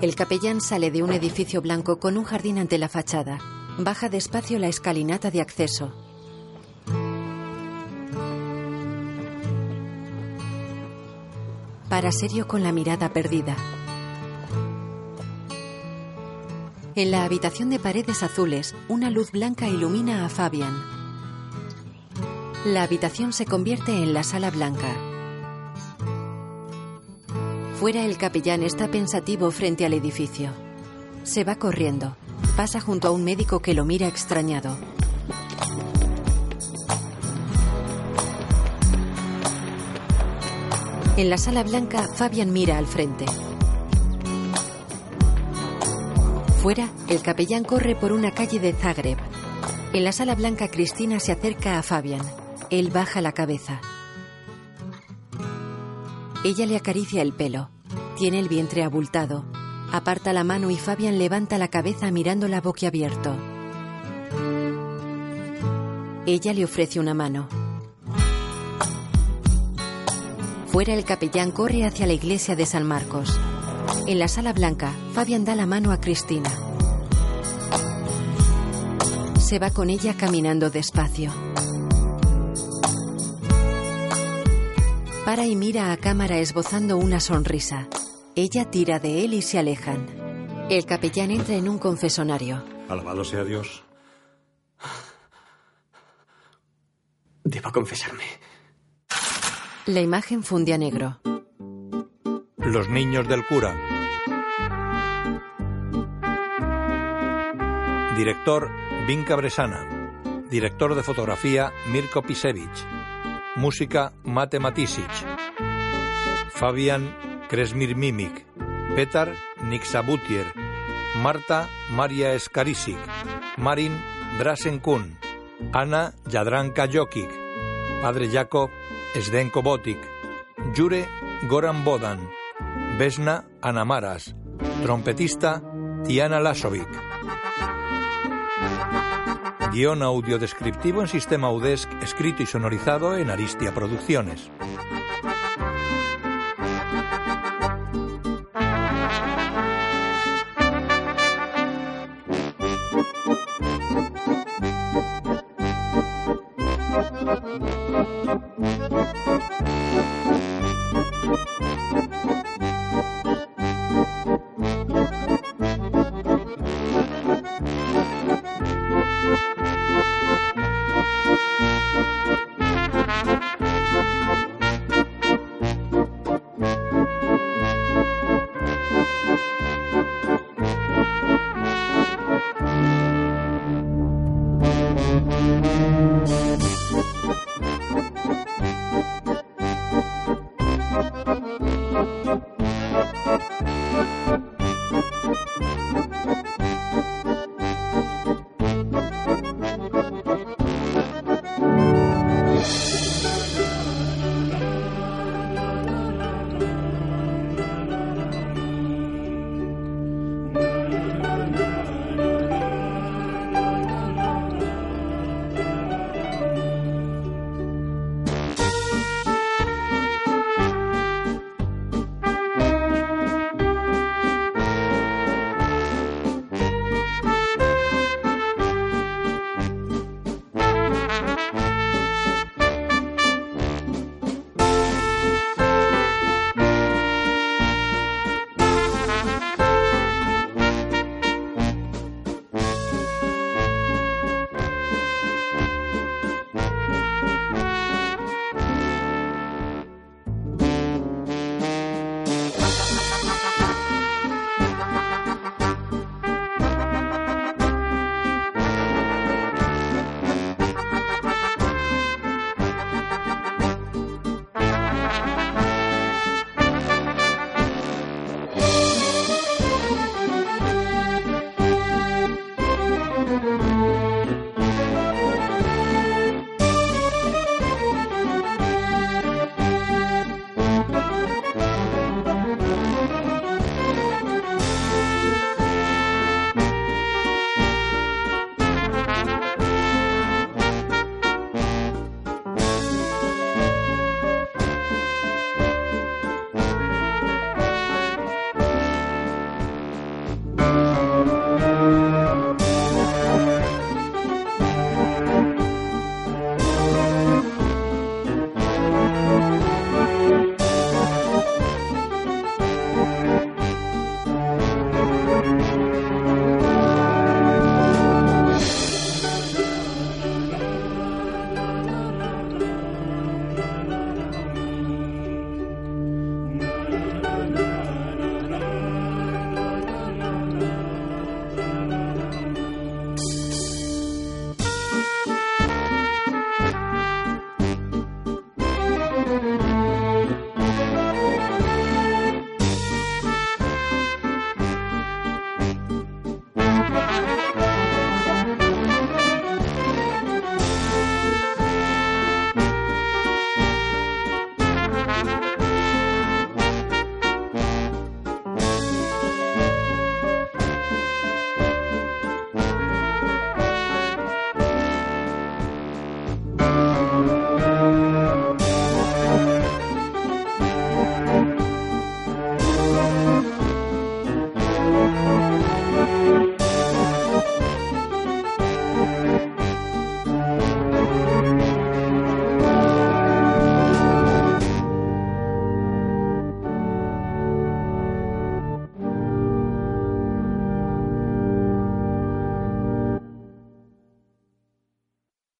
El capellán sale de un edificio blanco con un jardín ante la fachada. Baja despacio la escalinata de acceso. Para serio con la mirada perdida. En la habitación de paredes azules, una luz blanca ilumina a Fabian. La habitación se convierte en la sala blanca. Fuera el capellán está pensativo frente al edificio. Se va corriendo. Pasa junto a un médico que lo mira extrañado. En la sala blanca, Fabian mira al frente. Fuera, el capellán corre por una calle de Zagreb. En la sala blanca, Cristina se acerca a Fabian. Él baja la cabeza. Ella le acaricia el pelo. Tiene el vientre abultado. Aparta la mano y Fabian levanta la cabeza mirándola boquiabierto. Ella le ofrece una mano. Fuera el capellán corre hacia la iglesia de San Marcos. En la sala blanca, Fabian da la mano a Cristina. Se va con ella caminando despacio. Para y mira a cámara esbozando una sonrisa. Ella tira de él y se alejan. El capellán entra en un confesonario. Alabado sea Dios. Debo confesarme. La imagen funde a negro. Los niños del cura. Director Vinca Bresana. Director de fotografía Mirko Pisevich. Música Mate Matisic. Fabian Kresmir Mimik. Petar Nixabutier. Marta Maria Eskarisic. Marin Drasen Kun. Ana Jadranka Jokic. Padre Jacob Sdenko Botik. Jure Goran Bodan. Vesna Anamaras. Trompetista Tiana Lasovic. Guión audio descriptivo en sistema UDESC, escrito y sonorizado en Aristia Producciones.